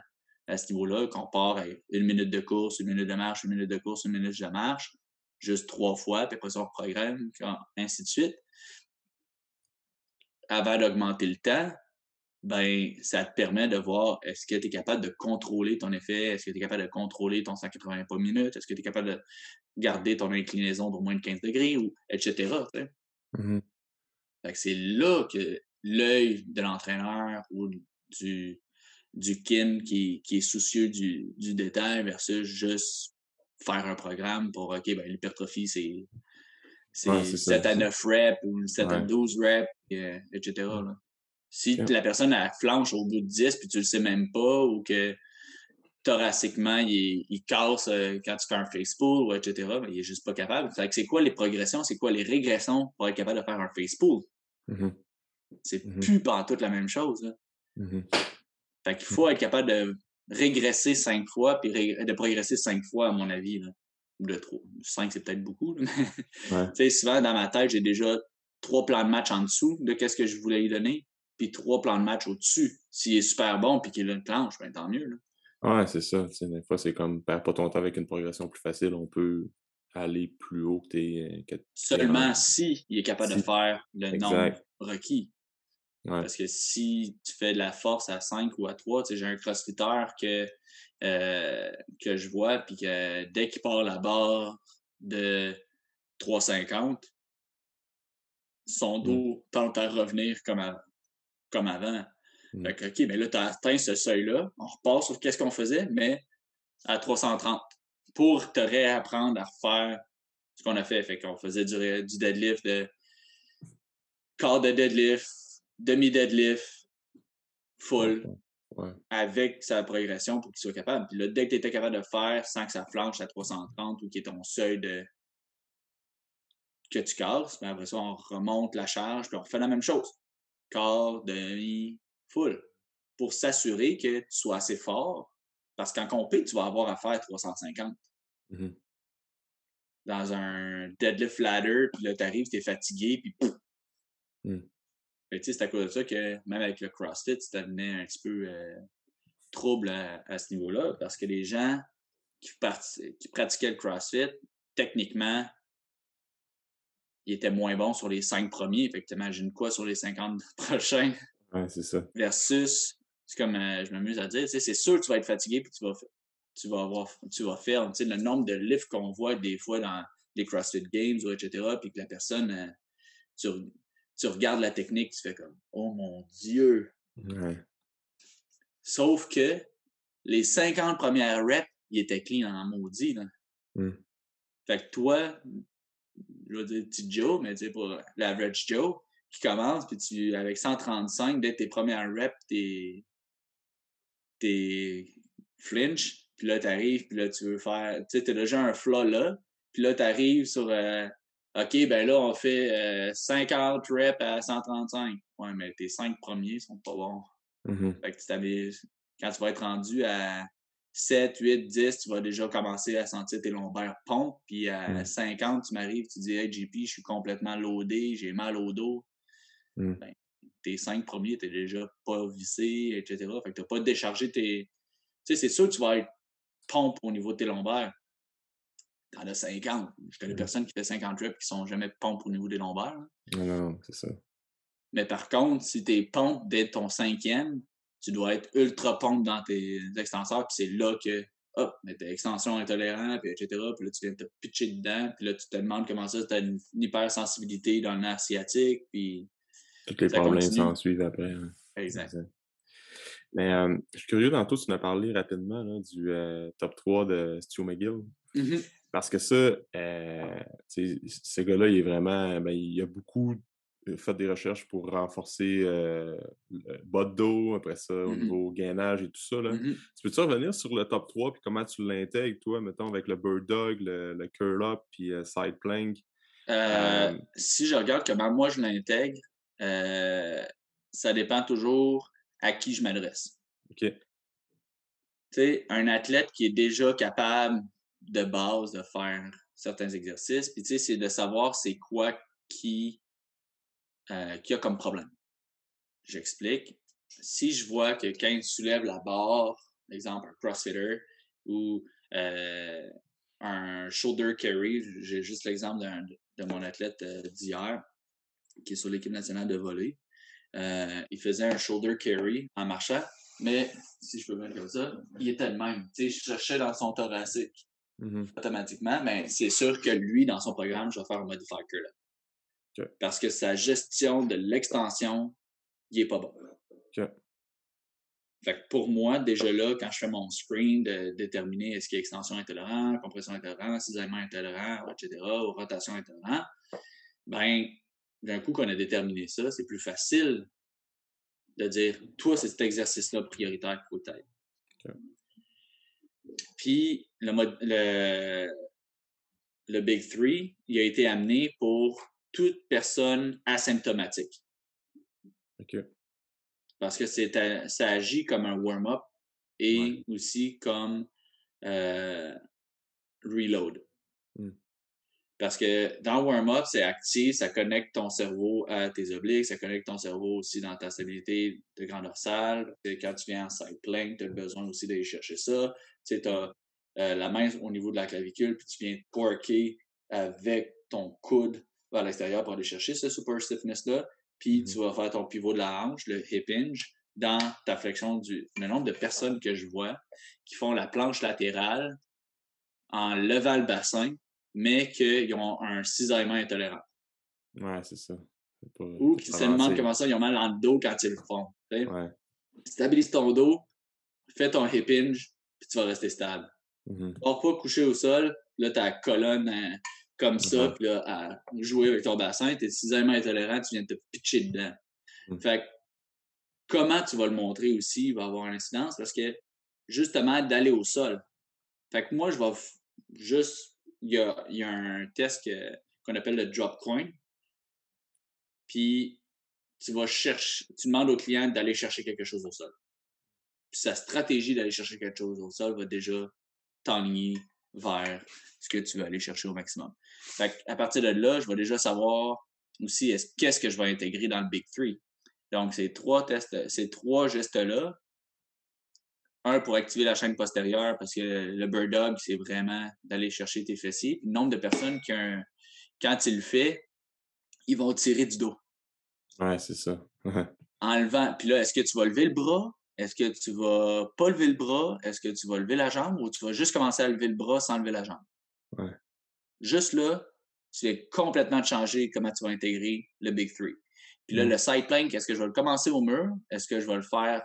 à ce niveau-là qu'on part à une minute de course, une minute de marche, une minute de course, une minute de marche, juste trois fois, puis après ça, on programme, ainsi de suite. Avant d'augmenter le temps, ben, ça te permet de voir est-ce que tu es capable de contrôler ton effet, est-ce que tu es capable de contrôler ton 180 pas minutes, est-ce que tu es capable de garder ton inclinaison d'au moins 15 degrés, ou etc. Mmh c'est là que l'œil de l'entraîneur ou du, du kin qui, qui est soucieux du, du, détail versus juste faire un programme pour OK, ben, l'hypertrophie, c'est c'est 7 à 9 reps ou 7 à 12 reps, etc. Si la personne a flanche au bout de 10 puis tu le sais même pas ou que thoraciquement il, il casse euh, quand tu fais un face pull, etc., ben, il est juste pas capable. Fait que c'est quoi les progressions, c'est quoi les régressions pour être capable de faire un face pull? Mmh c'est mmh plus pas toute la même chose. Mmh fait qu'il faut être capable de régresser cinq fois puis de progresser cinq fois, à mon avis. Là. Ou de trop. Cinq, c'est peut-être beaucoup. Mais... souvent, dans ma tête, j'ai déjà trois plans de match en dessous de qu'est-ce que je voulais lui donner, puis trois plans de match au-dessus. S'il est super bon puis qu'il a une planche, ben, tant mieux. Là. Ouais, c'est ça. des fois, c'est comme, perds pas ton temps avec une progression plus facile, on peut aller plus haut que tes. Seulement si il est capable de faire le nombre requis. Parce que si tu fais de la force à 5 ou à 3, j'ai un crossfitter que, euh, que je vois, puis que dès qu'il part la barre de 3,50, son mmh. dos tente à revenir comme, comme avant. Fait que, OK, mais là, tu as atteint ce seuil-là. On repart sur qu'est-ce qu'on faisait, mais à 330 pour te réapprendre à refaire ce qu'on a fait. Fait qu'on faisait du, du deadlift, de quart de deadlift, demi-deadlift, full, avec sa progression pour qu'il soit capable. Puis là, dès que tu étais capable de faire sans que ça flanche à 330 ou qui est ton seuil de que tu casses, mais ben, après ça, on remonte la charge, puis on refait la même chose. Quart, demi, full. Pour s'assurer que tu sois assez fort parce qu'en compé, tu vas avoir à faire 350. Mmh Dans un deadlift ladder, puis là, tu arrives, tu es fatigué, puis mmh. c'est à cause de ça que même avec le CrossFit, ça devenait un petit peu euh, trouble à, ce niveau-là, parce que les gens qui, qui pratiquaient le CrossFit, techniquement, ils étaient moins bons sur les cinq premiers. Fait que t'imagines quoi sur les 50 prochains? Ouais, c'est ça. Versus c'est comme euh, je m'amuse à dire, c'est sûr que tu vas être fatigué puis tu vas, tu vas avoir, tu vas faire, le nombre de lifts qu'on voit des fois dans les CrossFit Games ou etc. Puis que la personne, euh, tu, tu, regardes la technique, tu fais comme, oh mon Dieu. Sauf que les 50 premières reps, ils étaient clean en maudit. Là. Mmh. Fait que toi, je vais dire petit Joe, mais tu sais, pour l'average Joe, qui commence, puis tu, avec 135, dès tes premières reps, t'es, t'es flinch, puis là, t'arrives, puis là, tu veux faire, tu sais, t'as déjà un flow là, puis là, t'arrives sur, euh, OK, ben là, on fait 50 euh, reps à 135. Ouais, mais tes 5 premiers sont pas bons. Mm-hmm. Fait que tu quand tu vas être rendu à 7, 8, 10, tu vas déjà commencer à sentir tes lombaires pompe. Puis à 50, mm. tu m'arrives, tu dis Hey JP, je suis complètement loadé, j'ai mal au dos. Mm. Ben, tes cinq premiers, t'es déjà pas vissé, etc. Fait que t'as pas déchargé tes. Tu sais, c'est sûr que tu vas être pompe au niveau de tes lombaires. T'en as 50. Je connais mmh. personne qui fait 50 reps qui sont jamais pompe au niveau des lombaires. Non, non, c'est ça. Mais par contre, si t'es pompe dès ton cinquième, tu dois être ultra pompe dans tes extenseurs, puis c'est là que, hop, mais t'es extension intolérante, puis etc. Puis là, tu viens te pitcher dedans, puis là, tu te demandes comment ça, t'as une, hypersensibilité dans le nerf sciatique, puis tous les problèmes s'en suivent après. Hein. Exact. Mais euh, je suis curieux, tantôt, tu m'as parlé rapidement du euh, top 3 de Stu McGill. Mmh Parce que ça, euh, ce gars-là, il est vraiment. Ben, il a beaucoup fait des recherches pour renforcer le bas de dos, après ça, au mmh niveau gainage et tout ça. Là. Mmh tu peux-tu revenir sur le top 3 puis comment tu l'intègres, toi, mettons, avec le bird dog, le, curl-up puis side plank? si je regarde comment moi je l'intègre, euh, ça dépend toujours à qui je m'adresse. OK. Tu sais, un athlète qui est déjà capable de base de faire certains exercices, puis tu sais, c'est de savoir c'est quoi qui, euh, qui a comme problème. J'explique. Si je vois que quand il soulève la barre, exemple un crossfitter ou euh, un shoulder carry, j'ai juste l'exemple de mon athlète d'hier, qui est sur l'équipe nationale de volley. Euh, il faisait un shoulder carry en marchant, mais si je peux mettre comme ça, il était le même. Tu sais, je cherchais dans son thoracique. Mhm. automatiquement, mais c'est sûr que lui, dans son programme, je vais faire un modifier là. Parce que sa gestion de l'extension, il est pas bon. Fait que pour moi, déjà là, quand je fais mon screen de déterminer est-ce qu'il y a extension intolérant, compression intolérant, cisaillement intolérant, etc., ou rotation intolérant, ben, d'un coup qu'on a déterminé ça, c'est plus facile de dire, toi, c'est cet exercice-là prioritaire qu'il faut. OK. Puis, le, le, le Big Three, il a été amené pour toute personne asymptomatique. OK. Parce que c'est ça agit comme un warm-up et Ouais. aussi comme euh, reload. Hmm. Parce que dans le warm-up, c'est actif, ça connecte ton cerveau à tes obliques, ça connecte ton cerveau aussi dans ta stabilité de grand dorsale. Quand tu viens en side plank, tu as besoin aussi d'aller chercher ça. Tu sais, as la main au niveau de la clavicule, puis tu viens torquer avec ton coude vers l'extérieur pour aller chercher ce super stiffness-là. Puis Mhm. tu vas faire ton pivot de la hanche, le hip hinge, dans ta flexion du. Le nombre de personnes que je vois qui font la planche latérale en levant le bassin, mais qu'ils ont un cisaillement intolérant. Ouais, c'est ça. Pas- Ou qui se demandent comment ça, ils ont mal dans le dos quand ils le font. Ouais. Stabilise ton dos, fais ton hip hinge, puis tu vas rester stable. Pars pas coucher au sol, là, ta colonne euh, comme ça, puis là, à jouer avec ton bassin, t'es cisaillement intolérant, tu viens de te pitcher dedans. Mhm. Fait que, comment tu vas le montrer aussi va avoir une incidence parce que, justement, d'aller au sol. Fait que moi, je vais juste, il y a, y a un test qu'on appelle le drop coin. Puis, tu vas chercher, tu demandes au client d'aller chercher quelque chose au sol. Puis sa stratégie d'aller chercher quelque chose au sol va déjà t'enligner vers ce que tu veux aller chercher au maximum. Fait à partir de là, je vais déjà savoir aussi est-ce- qu'est-ce que je vais intégrer dans le Big Three. Donc, ces trois tests, ces trois gestes-là, un pour activer la chaîne postérieure, parce que le bird dog, c'est vraiment d'aller chercher tes fessiers. Puis le nombre de personnes qui, un- quand il le fait, ils vont tirer du dos. Ouais, c'est ça. Ouais. enlevant. Puis là, est-ce que tu vas lever le bras? Est-ce que tu vas pas lever le bras? Est-ce que tu vas lever la jambe? Ou tu vas juste commencer à lever le bras sans lever la jambe? Ouais. Juste là, tu viens complètement de changer comment tu vas intégrer le Big Three. Puis là, Mm. le side plank, est-ce que je vais le commencer au mur? Est-ce que je vais le faire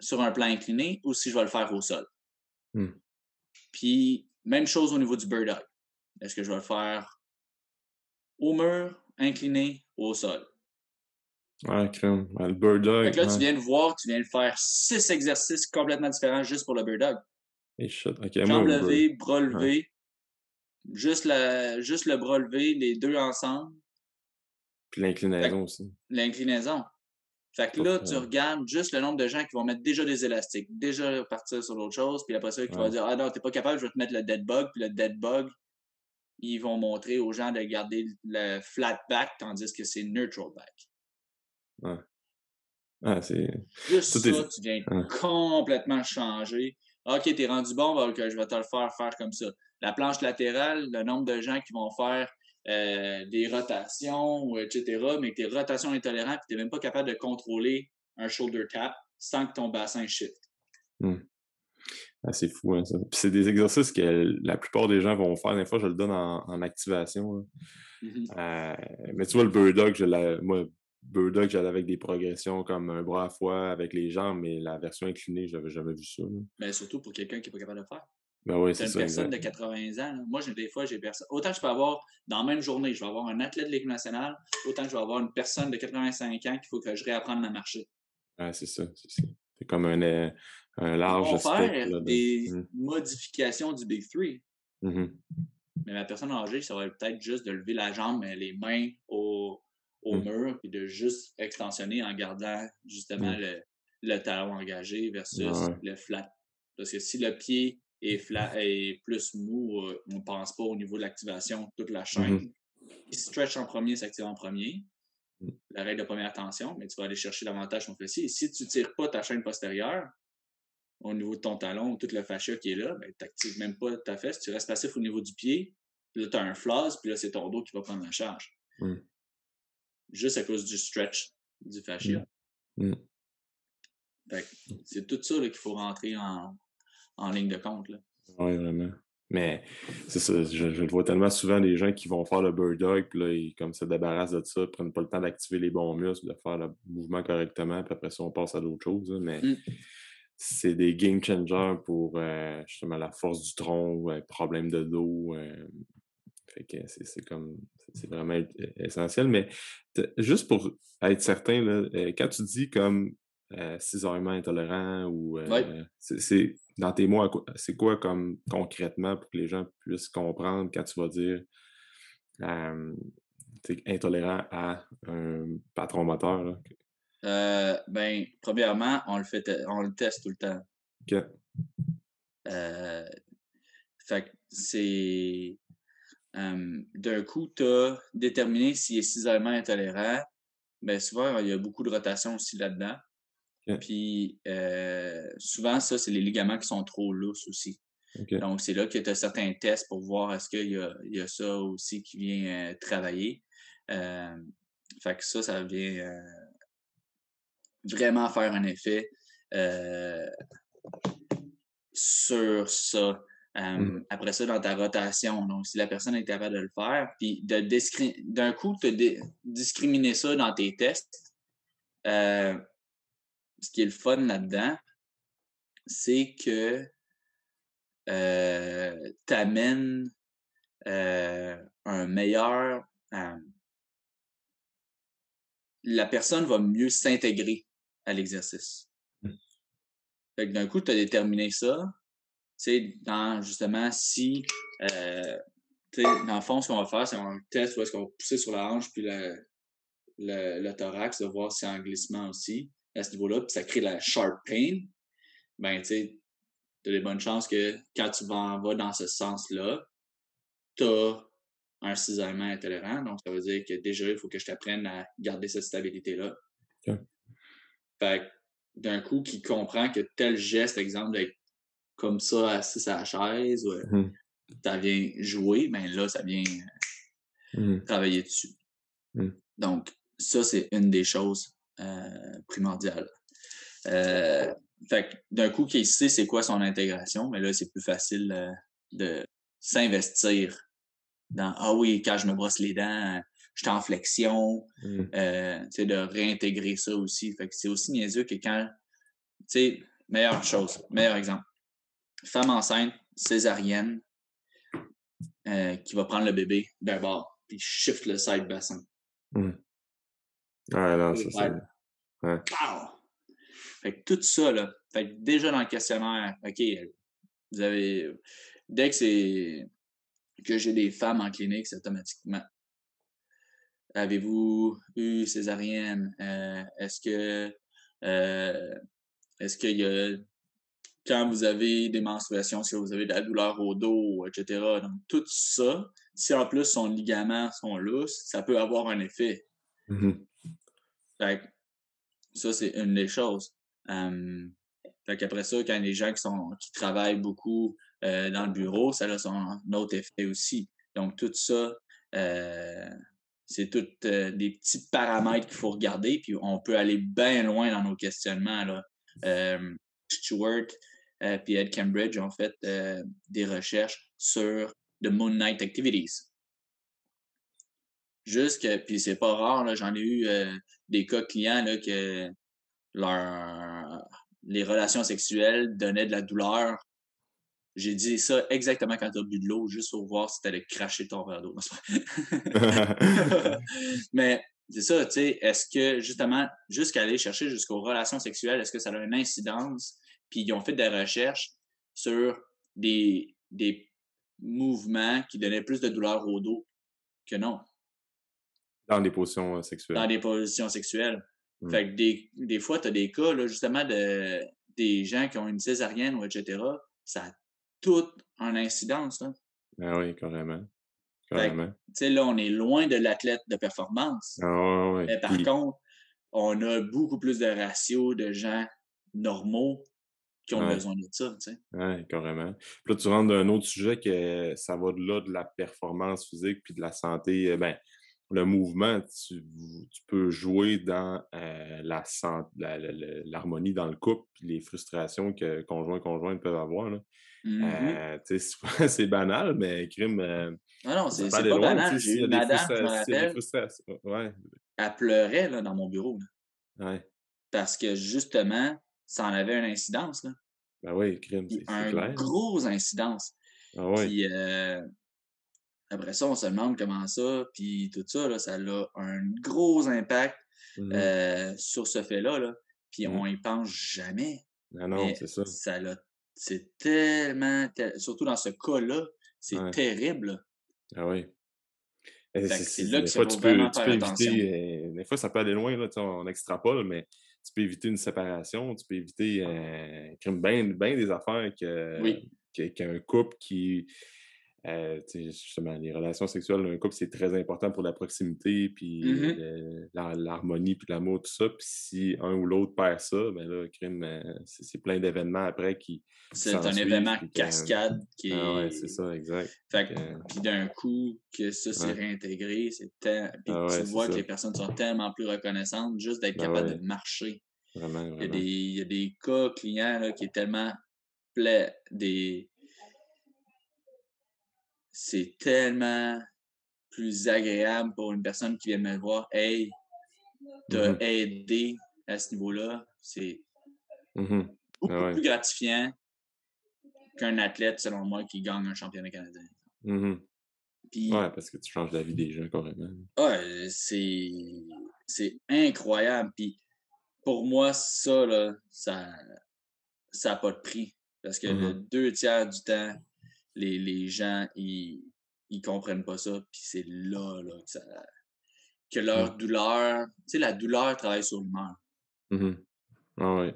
sur un plan incliné ou si je vais le faire au sol? Mm. Puis, même chose au niveau du bird dog. Est-ce que je vais le faire au mur, incliné ou au sol? Ouais, crème. Ouais, le bird dog. Fait que là, ouais. tu viens de voir, tu viens de faire six exercices complètement différents juste pour le bird dog. Et shit. Ok, moi, Jambes levées, bras levés, juste, la, juste le bras levé, les deux ensemble, Puis l'inclinaison aussi. l'inclinaison. Fait que là, tu regardes juste le nombre de gens qui vont mettre déjà des élastiques, déjà partir sur l'autre chose, puis après ça, qui Ouais. vont dire Ah non, t'es pas capable, je vais te mettre le dead bug, puis le dead bug, ils vont montrer aux gens de garder le flat back, tandis que c'est neutral back. Ah, c'est. Juste Tout ça, est- tu viens Ouais. complètement changer. Ok, t'es rendu bon, ben, ok, je vais te le faire faire comme ça. La planche latérale, le nombre de gens qui vont faire euh, des rotations, etc., mais que tes rotations intolérantes, puis t'es même pas capable de contrôler un shoulder tap sans que ton bassin shift. Ah, c'est fou, hein, ça. C'est des exercices que la plupart des gens vont faire. Des fois, je le donne en, en activation. Mhm. Euh, mais tu vois, le bird dog, je moi, bird dog, j'allais avec des progressions comme un bras à fois avec les jambes, mais la version inclinée, j'avais jamais vu ça. là. Mais surtout pour quelqu'un qui n'est pas capable de le faire. Ben C'est une ça. personne de exact. 80 ans. là. Moi, j'ai des fois, j'ai personne. Autant que je peux avoir, dans la même journée, je vais avoir un athlète de l'équipe nationale, autant je vais avoir une personne de 85 ans qu'il faut que je réapprenne à marcher. Ouais, c'est ça. C'est ça. C'est comme un, euh, un large faire spectre. là, de- des Mhm. modifications du Big Three. Mhm. Mais la personne âgée, ça va être peut-être juste de lever la jambe, mais les mains au, au Mm. mur, puis de juste extensionner en gardant justement le, le talon engagé versus Ouais. le flat. Parce que si le pied est, est plus mou, euh, on ne pense pas au niveau de l'activation, toute la chaîne. Il stretch en premier, s'active en premier. Mm. La règle de première tension, mais tu vas aller chercher davantage ton fessier. Et si tu ne tires pas ta chaîne postérieure, au niveau de ton talon, tout le fascia qui est là, ben, tu n'actives même pas ta fesse, tu restes passif au niveau du pied, puis là, tu as un floss, puis là, c'est ton dos qui va prendre la charge. Mm. Juste à cause du stretch du fascia. Mm. C'est tout ça qu'il faut rentrer en, en ligne de compte. Là. Oui, vraiment. Mais c'est ça, je, je, vois tellement souvent des gens qui vont faire le bird dog, puis là, ils comme se débarrassent de ça, prennent pas le temps d'activer les bons muscles, de faire le mouvement correctement, puis après ça, on passe à d'autres choses. mais mmh. c'est des game changers pour euh, justement la force du tronc, euh, problème de dos. Euh, fait que c'est comme c'est vraiment essentiel. Mais juste pour être certain, là, quand tu dis comme cisaillement intolérant ou c'est dans tes mots, c'est quoi comme concrètement pour que les gens puissent comprendre quand tu vas dire intolérant à un patron moteur? Euh, ben, premièrement, on le fait on le teste tout le temps. OK. Euh, fait c'est d'un coup, tu as déterminé s'il est cisaillement intolérant. Ben, souvent, il y a beaucoup de rotation aussi là-dedans. Puis euh, souvent, ça, c'est les ligaments qui sont trop lousses aussi. Donc, c'est là que tu as certains tests pour voir est-ce qu'il y, y a, ça aussi qui vient euh, travailler. Euh, fait que ça, ça vient vraiment faire un effet sur ça. Mmh. Après ça, dans ta rotation, donc si la personne est capable de le faire, puis d'un coup, te discriminer ça dans tes tests, ce qui est le fun là-dedans, c'est que euh, tu amènes euh, un meilleur. Euh, la personne va mieux s'intégrer à l'exercice. Mmh. D'un coup, tu as déterminé ça. Tu dans justement si. Euh, dans le fond, ce qu'on va faire, c'est un test où est-ce qu'on va pousser sur la hanche puis le, le thorax, de voir si a un glissement aussi à ce niveau-là, puis ça crée de la sharp pain, ben, tu sais, tu as des bonnes chances que quand tu vas, vas dans ce sens-là, tu as un cisaillement intolérant. Donc, ça veut dire que déjà, il faut que je t'apprenne à garder cette stabilité-là. Fait d'un coup, qui comprend que tel geste, exemple, d'être comme ça, assis à la chaise, mmh ça vient jouer, ben là, ça vient mmh travailler dessus. Mmh. Donc, ça, c'est une des choses euh, primordial. Euh, fait d'un coup, qu'il sait c'est quoi son intégration, mais là, c'est plus facile euh, de s'investir dans Ah oui, quand je me brosse les dents, je suis en flexion, mmh. de réintégrer ça aussi. Fait que c'est aussi niaiseux que quand, tu sais, meilleure chose, meilleur exemple. Femme enceinte, césarienne, qui va prendre le bébé d'un bord, puis shift le side bassin. Mmh. Ouais, non, c'est ça. Ouais. Fait que tout ça, là, fait que déjà dans le questionnaire, OK, vous avez. Dès que c'est que j'ai des femmes en clinique, c'est automatiquement. Avez-vous eu césarienne? Euh, est-ce que euh, est-ce qu'il y a quand vous avez des menstruations, si vous avez de la douleur au dos, etc. Donc, tout ça, si en plus son ligament sont lousses, ça peut avoir un effet. Mmh ça, c'est une des choses. Après fait qu'après ça, quand les gens qui, sont, qui travaillent beaucoup euh, dans le bureau, ça a son autre effet aussi. Donc, tout ça, euh, c'est tous euh, des petits paramètres qu'il faut regarder, puis on peut aller bien loin dans nos questionnements. Là. Stewart et Ed Cambridge ont fait des recherches sur the Moon Night Activities. Juste que, puis c'est pas rare, j'en ai eu des cas clients là, que leur, les relations sexuelles donnaient de la douleur. J'ai dit ça exactement quand tu as bu de l'eau, juste pour voir si tu allais cracher ton verre d'eau. Mais c'est ça, tu sais, est-ce que justement, jusqu'à aller chercher jusqu'aux relations sexuelles, est-ce que ça a une incidence? Puis ils ont fait des recherches sur des, des mouvements qui donnaient plus de douleur au dos que non. Dans des positions sexuelles. Dans des positions sexuelles. Mmh. Fait que des, des fois, tu as des cas, là, justement, de, des gens qui ont une césarienne ou etc. Ça a toute une incidence. Là. Ah oui, carrément. Carrément. Tu sais, là, on est loin de l'athlète de performance. Ah, oui. Mais par contre, on a beaucoup plus de ratios de gens normaux qui ont besoin de ça, tu sais. Oui, carrément. Puis là, tu rentres dans un autre sujet que ça va de là de la performance physique puis de la santé, euh, ben, le mouvement, tu, peux jouer dans euh, la l'harmonie dans le couple, puis les frustrations que conjoint conjoints peuvent avoir. Mm-hmm. Euh, c'est banal, mais crime. Euh, non, non, c'est pas, banal. J'ai une madame, je me rappelle. Ouais. Elle pleurait là, dans mon bureau. Ouais. Parce que justement, ça en avait une incidence. Là. Ben oui, crime, c'est Un gros incidence. Ah Puis, après ça, on se demande comment ça, puis tout ça, là, ça a un gros impact mmh euh, sur ce fait-là. Là. Puis on y pense jamais. Ah non, c'est ça. c'est tellement, surtout dans ce cas-là, c'est terrible. Ah oui. C'est là que ça tu peux, tu peux éviter, euh, des fois, ça peut aller loin, là, on extrapole, mais tu peux éviter une séparation, tu peux éviter euh, bien, des affaires qu'un couple qui euh, justement, les relations sexuelles d'un couple, c'est très important pour la proximité, puis mmh l'harmonie, puis l'amour, tout ça. Puis si un ou l'autre perd ça, ben là, crime, euh, c'est plein d'événements après qui. C'est un événement cascade qui est. Ah ouais, c'est ça, exact. Fait puis d'un coup, que ça s'est réintégré, c'est ah tu vois que les personnes sont tellement plus reconnaissantes juste d'être ben capables de marcher. Vraiment, Il, y a des, il y a des cas clients là, qui est tellement des c'est tellement plus agréable pour une personne qui vient me voir. Hey, t'as mmh aidé à ce niveau-là. C'est mmh beaucoup ah plus gratifiant qu'un athlète, selon moi, qui gagne un championnat canadien. Puis, ouais, parce que tu changes la vie des gens, carrément. Ouais, c'est, c'est incroyable. Puis pour moi, ça, là, ça n'a pas de prix. Parce que le deux tiers du temps, les, les gens, ils, ils comprennent pas ça. Puis c'est là, là que, ça, que leur douleur, tu sais, la douleur travaille sur l'humeur. Mmh ah oui,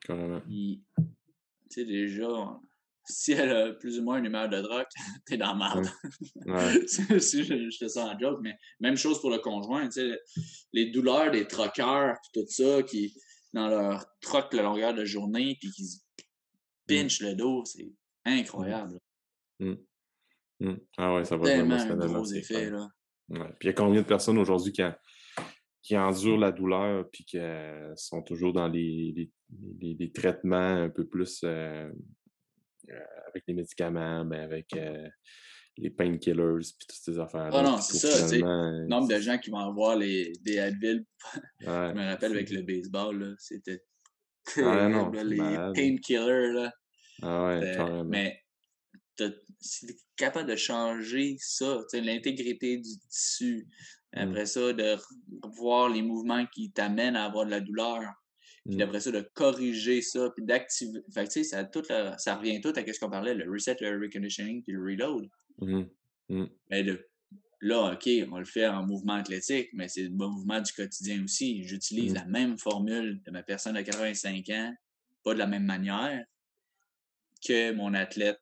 carrément. Tu sais, déjà, si elle a plus ou moins une humeur de drogue, t'es dans la merde. Ouais. si je, je, te sens en joke, mais même chose pour le conjoint, tu sais, les douleurs des troqueurs, tout ça, qui, dans leur troc la longueur de journée, puis qui se mmh. pinchent le dos, c'est incroyable. Mmh. Mmh. Ah ouais, ça va vraiment un gros effet, là. Ouais. Puis il y a combien de personnes aujourd'hui qui, qui endurent la douleur puis qui sont toujours dans les, les, les, traitements un peu plus euh, euh, avec les médicaments, mais ben, avec euh, les painkillers puis toutes ces affaires-là. Ah non, c'est ça. Le nombre de gens qui vont avoir les, des Advil. je me rappelle avec le baseball, c'était ah, les painkillers, là. Ah ouais, carrément. Mais si tu es capable de changer ça, l'intégrité du tissu, mmh. après ça, de voir les mouvements qui t'amènent à avoir de la douleur, puis mmh. après ça, de corriger ça, puis d'activer. Fait tu sais, ça, tout ça revient tout à ce qu'on parlait, le reset, le reconditioning, puis le reload. Mmh. Mais là, OK, on le fait en mouvement athlétique, mais c'est le mouvement du quotidien aussi. J'utilise la même formule de ma personne de 85 ans, pas de la même manière que mon athlète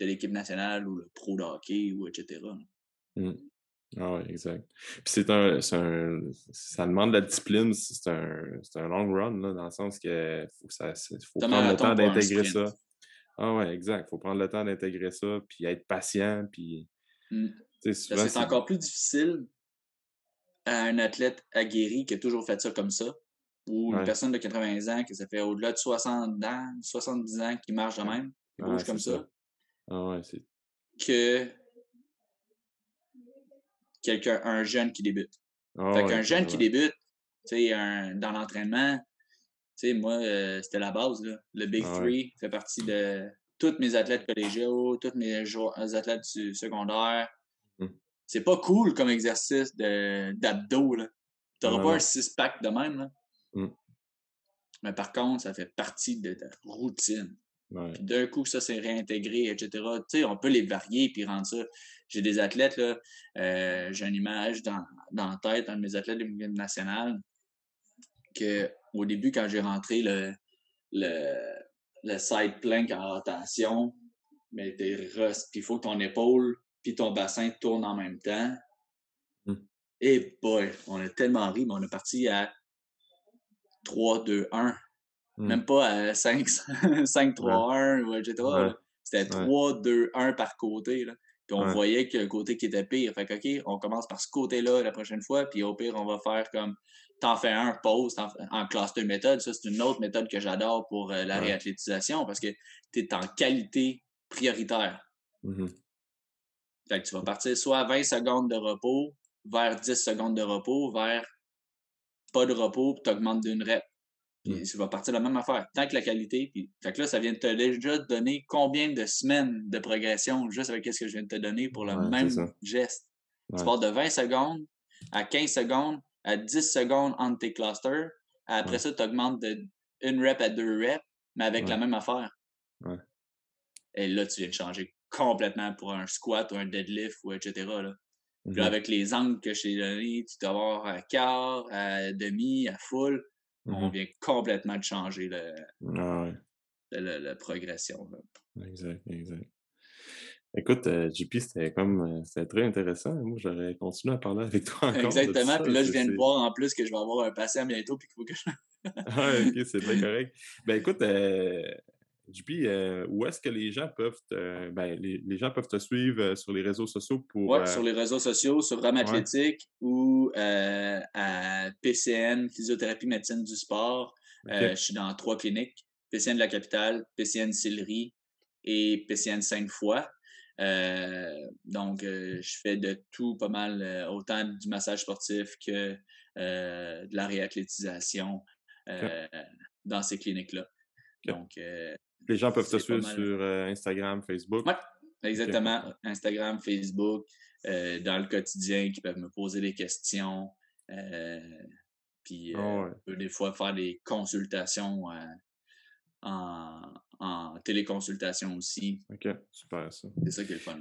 de l'équipe nationale ou le pro de hockey ou etc. Mmh. Ah oui, exact. Puis c'est un, un, Ça demande de la discipline, c'est un, un long run, là, dans le sens que faut, ça, faut prendre le temps d'intégrer ça. Ah ouais, exact. Il faut prendre le temps d'intégrer ça, puis être patient, puis. Mmh. C'est encore plus difficile à un athlète aguerri qui a toujours fait ça comme ça, ou une personne de 80 ans qui ça fait au-delà de 60 ans, 70 ans qui marche de même, qui bouge comme ça. Ah ouais, c'est. Que quelqu'un, un jeune qui débute. Ah fait qu'un jeune qui débute, tu sais, dans l'entraînement, tu sais, moi, euh, c'était la base, là. Le Big ah Three fait partie de tous mes athlètes collégiaux, tous mes athlètes secondaires. Hum. C'est pas cool comme exercice d'abdos, là. T'auras pas un six-pack de même, là. Hum. Mais par contre, ça fait partie de ta routine. Puis d'un coup, ça s'est réintégré, etc. On peut les varier puis rendre ça. J'ai des athlètes, là, euh, j'ai une image dans, dans la tête, un de mes athlètes de nationale, que au début, quand j'ai rentré le, le, le side plank en rotation, mais puis il faut que ton épaule puis ton bassin tournent en même temps. Et mmh. eh boy, on a tellement ri, mais on est parti à 3, 2, 1. Mmh. Même pas à 5, 5 3, 1 ou etc. C'était 3, 2, 1 par côté. Là. Puis on voyait que le côté qui était pire. Fait que, OK, on commence par ce côté-là la prochaine fois, puis au pire, on va faire comme t'en fais un, pause en, en cluster méthode. Ça, c'est une autre méthode que j'adore pour euh, la réathlétisation parce que tu es en qualité prioritaire. Mm-hmm. Fait que tu vas partir soit à 20 secondes de repos, vers 10 secondes de repos, vers pas de repos, puis tu augmentes d'une rep. Puis tu vas partir de la même affaire. Tant que la qualité, puis fait que là, ça vient de te déjà donner combien de semaines de progression juste avec ce que je viens de te donner pour le même geste. Tu pars de 20 secondes à 15 secondes à 10 secondes entre tes clusters. Après ça, tu augmentes de une rep à deux reps, mais avec la même affaire. Et là, tu viens de changer complètement pour un squat ou un deadlift ou etc. Là. Puis mm-hmm. avec les angles que je t'ai donnés, tu dois avoir à quart, à demi, à full. On mm-hmm. vient complètement de changer le, ah la, progression. Exact, exact. Écoute, euh, JP, c'était comme euh, c'était très intéressant. Moi, j'aurais continué à parler avec toi encore. Exactement. Puis là, je viens de voir en plus que je vais avoir un patient bientôt puis qu'il faut que je. ah, ok, c'est très correct. Ben écoute, euh, JP, euh, où est-ce que les gens peuvent te, ben, les, les, gens peuvent te suivre euh, sur les réseaux sociaux pour. Oui, sur les réseaux sociaux, sur Rome Athlétique ou à PCN, Physiothérapie Médecine du Sport. je suis dans trois cliniques. PCN de la capitale, PCN Sillery et PCN. Euh, donc, euh, je fais de tout pas mal, euh, autant du massage sportif que de la réathlétisation dans ces cliniques-là. Donc, les gens peuvent te suivre sur Instagram, Facebook. Oui, exactement. Instagram, Facebook, dans le quotidien, qui peuvent me poser des questions. puis, ah des fois, faire des consultations en, en téléconsultation aussi. OK, super ça. C'est ça qui est le fun.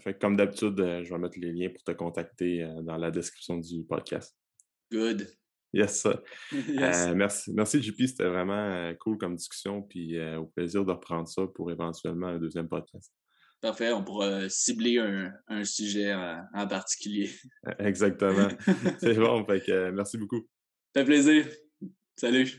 Fait, comme d'habitude, euh, je vais mettre les liens pour te contacter euh, dans la description du podcast. Good. Yes. Euh, merci, merci JP, c'était vraiment cool comme discussion, puis au plaisir de reprendre ça pour éventuellement un deuxième podcast. Parfait, on pourra cibler un, sujet en, particulier. Exactement. C'est bon, fait que merci beaucoup. Ça fait plaisir. Salut.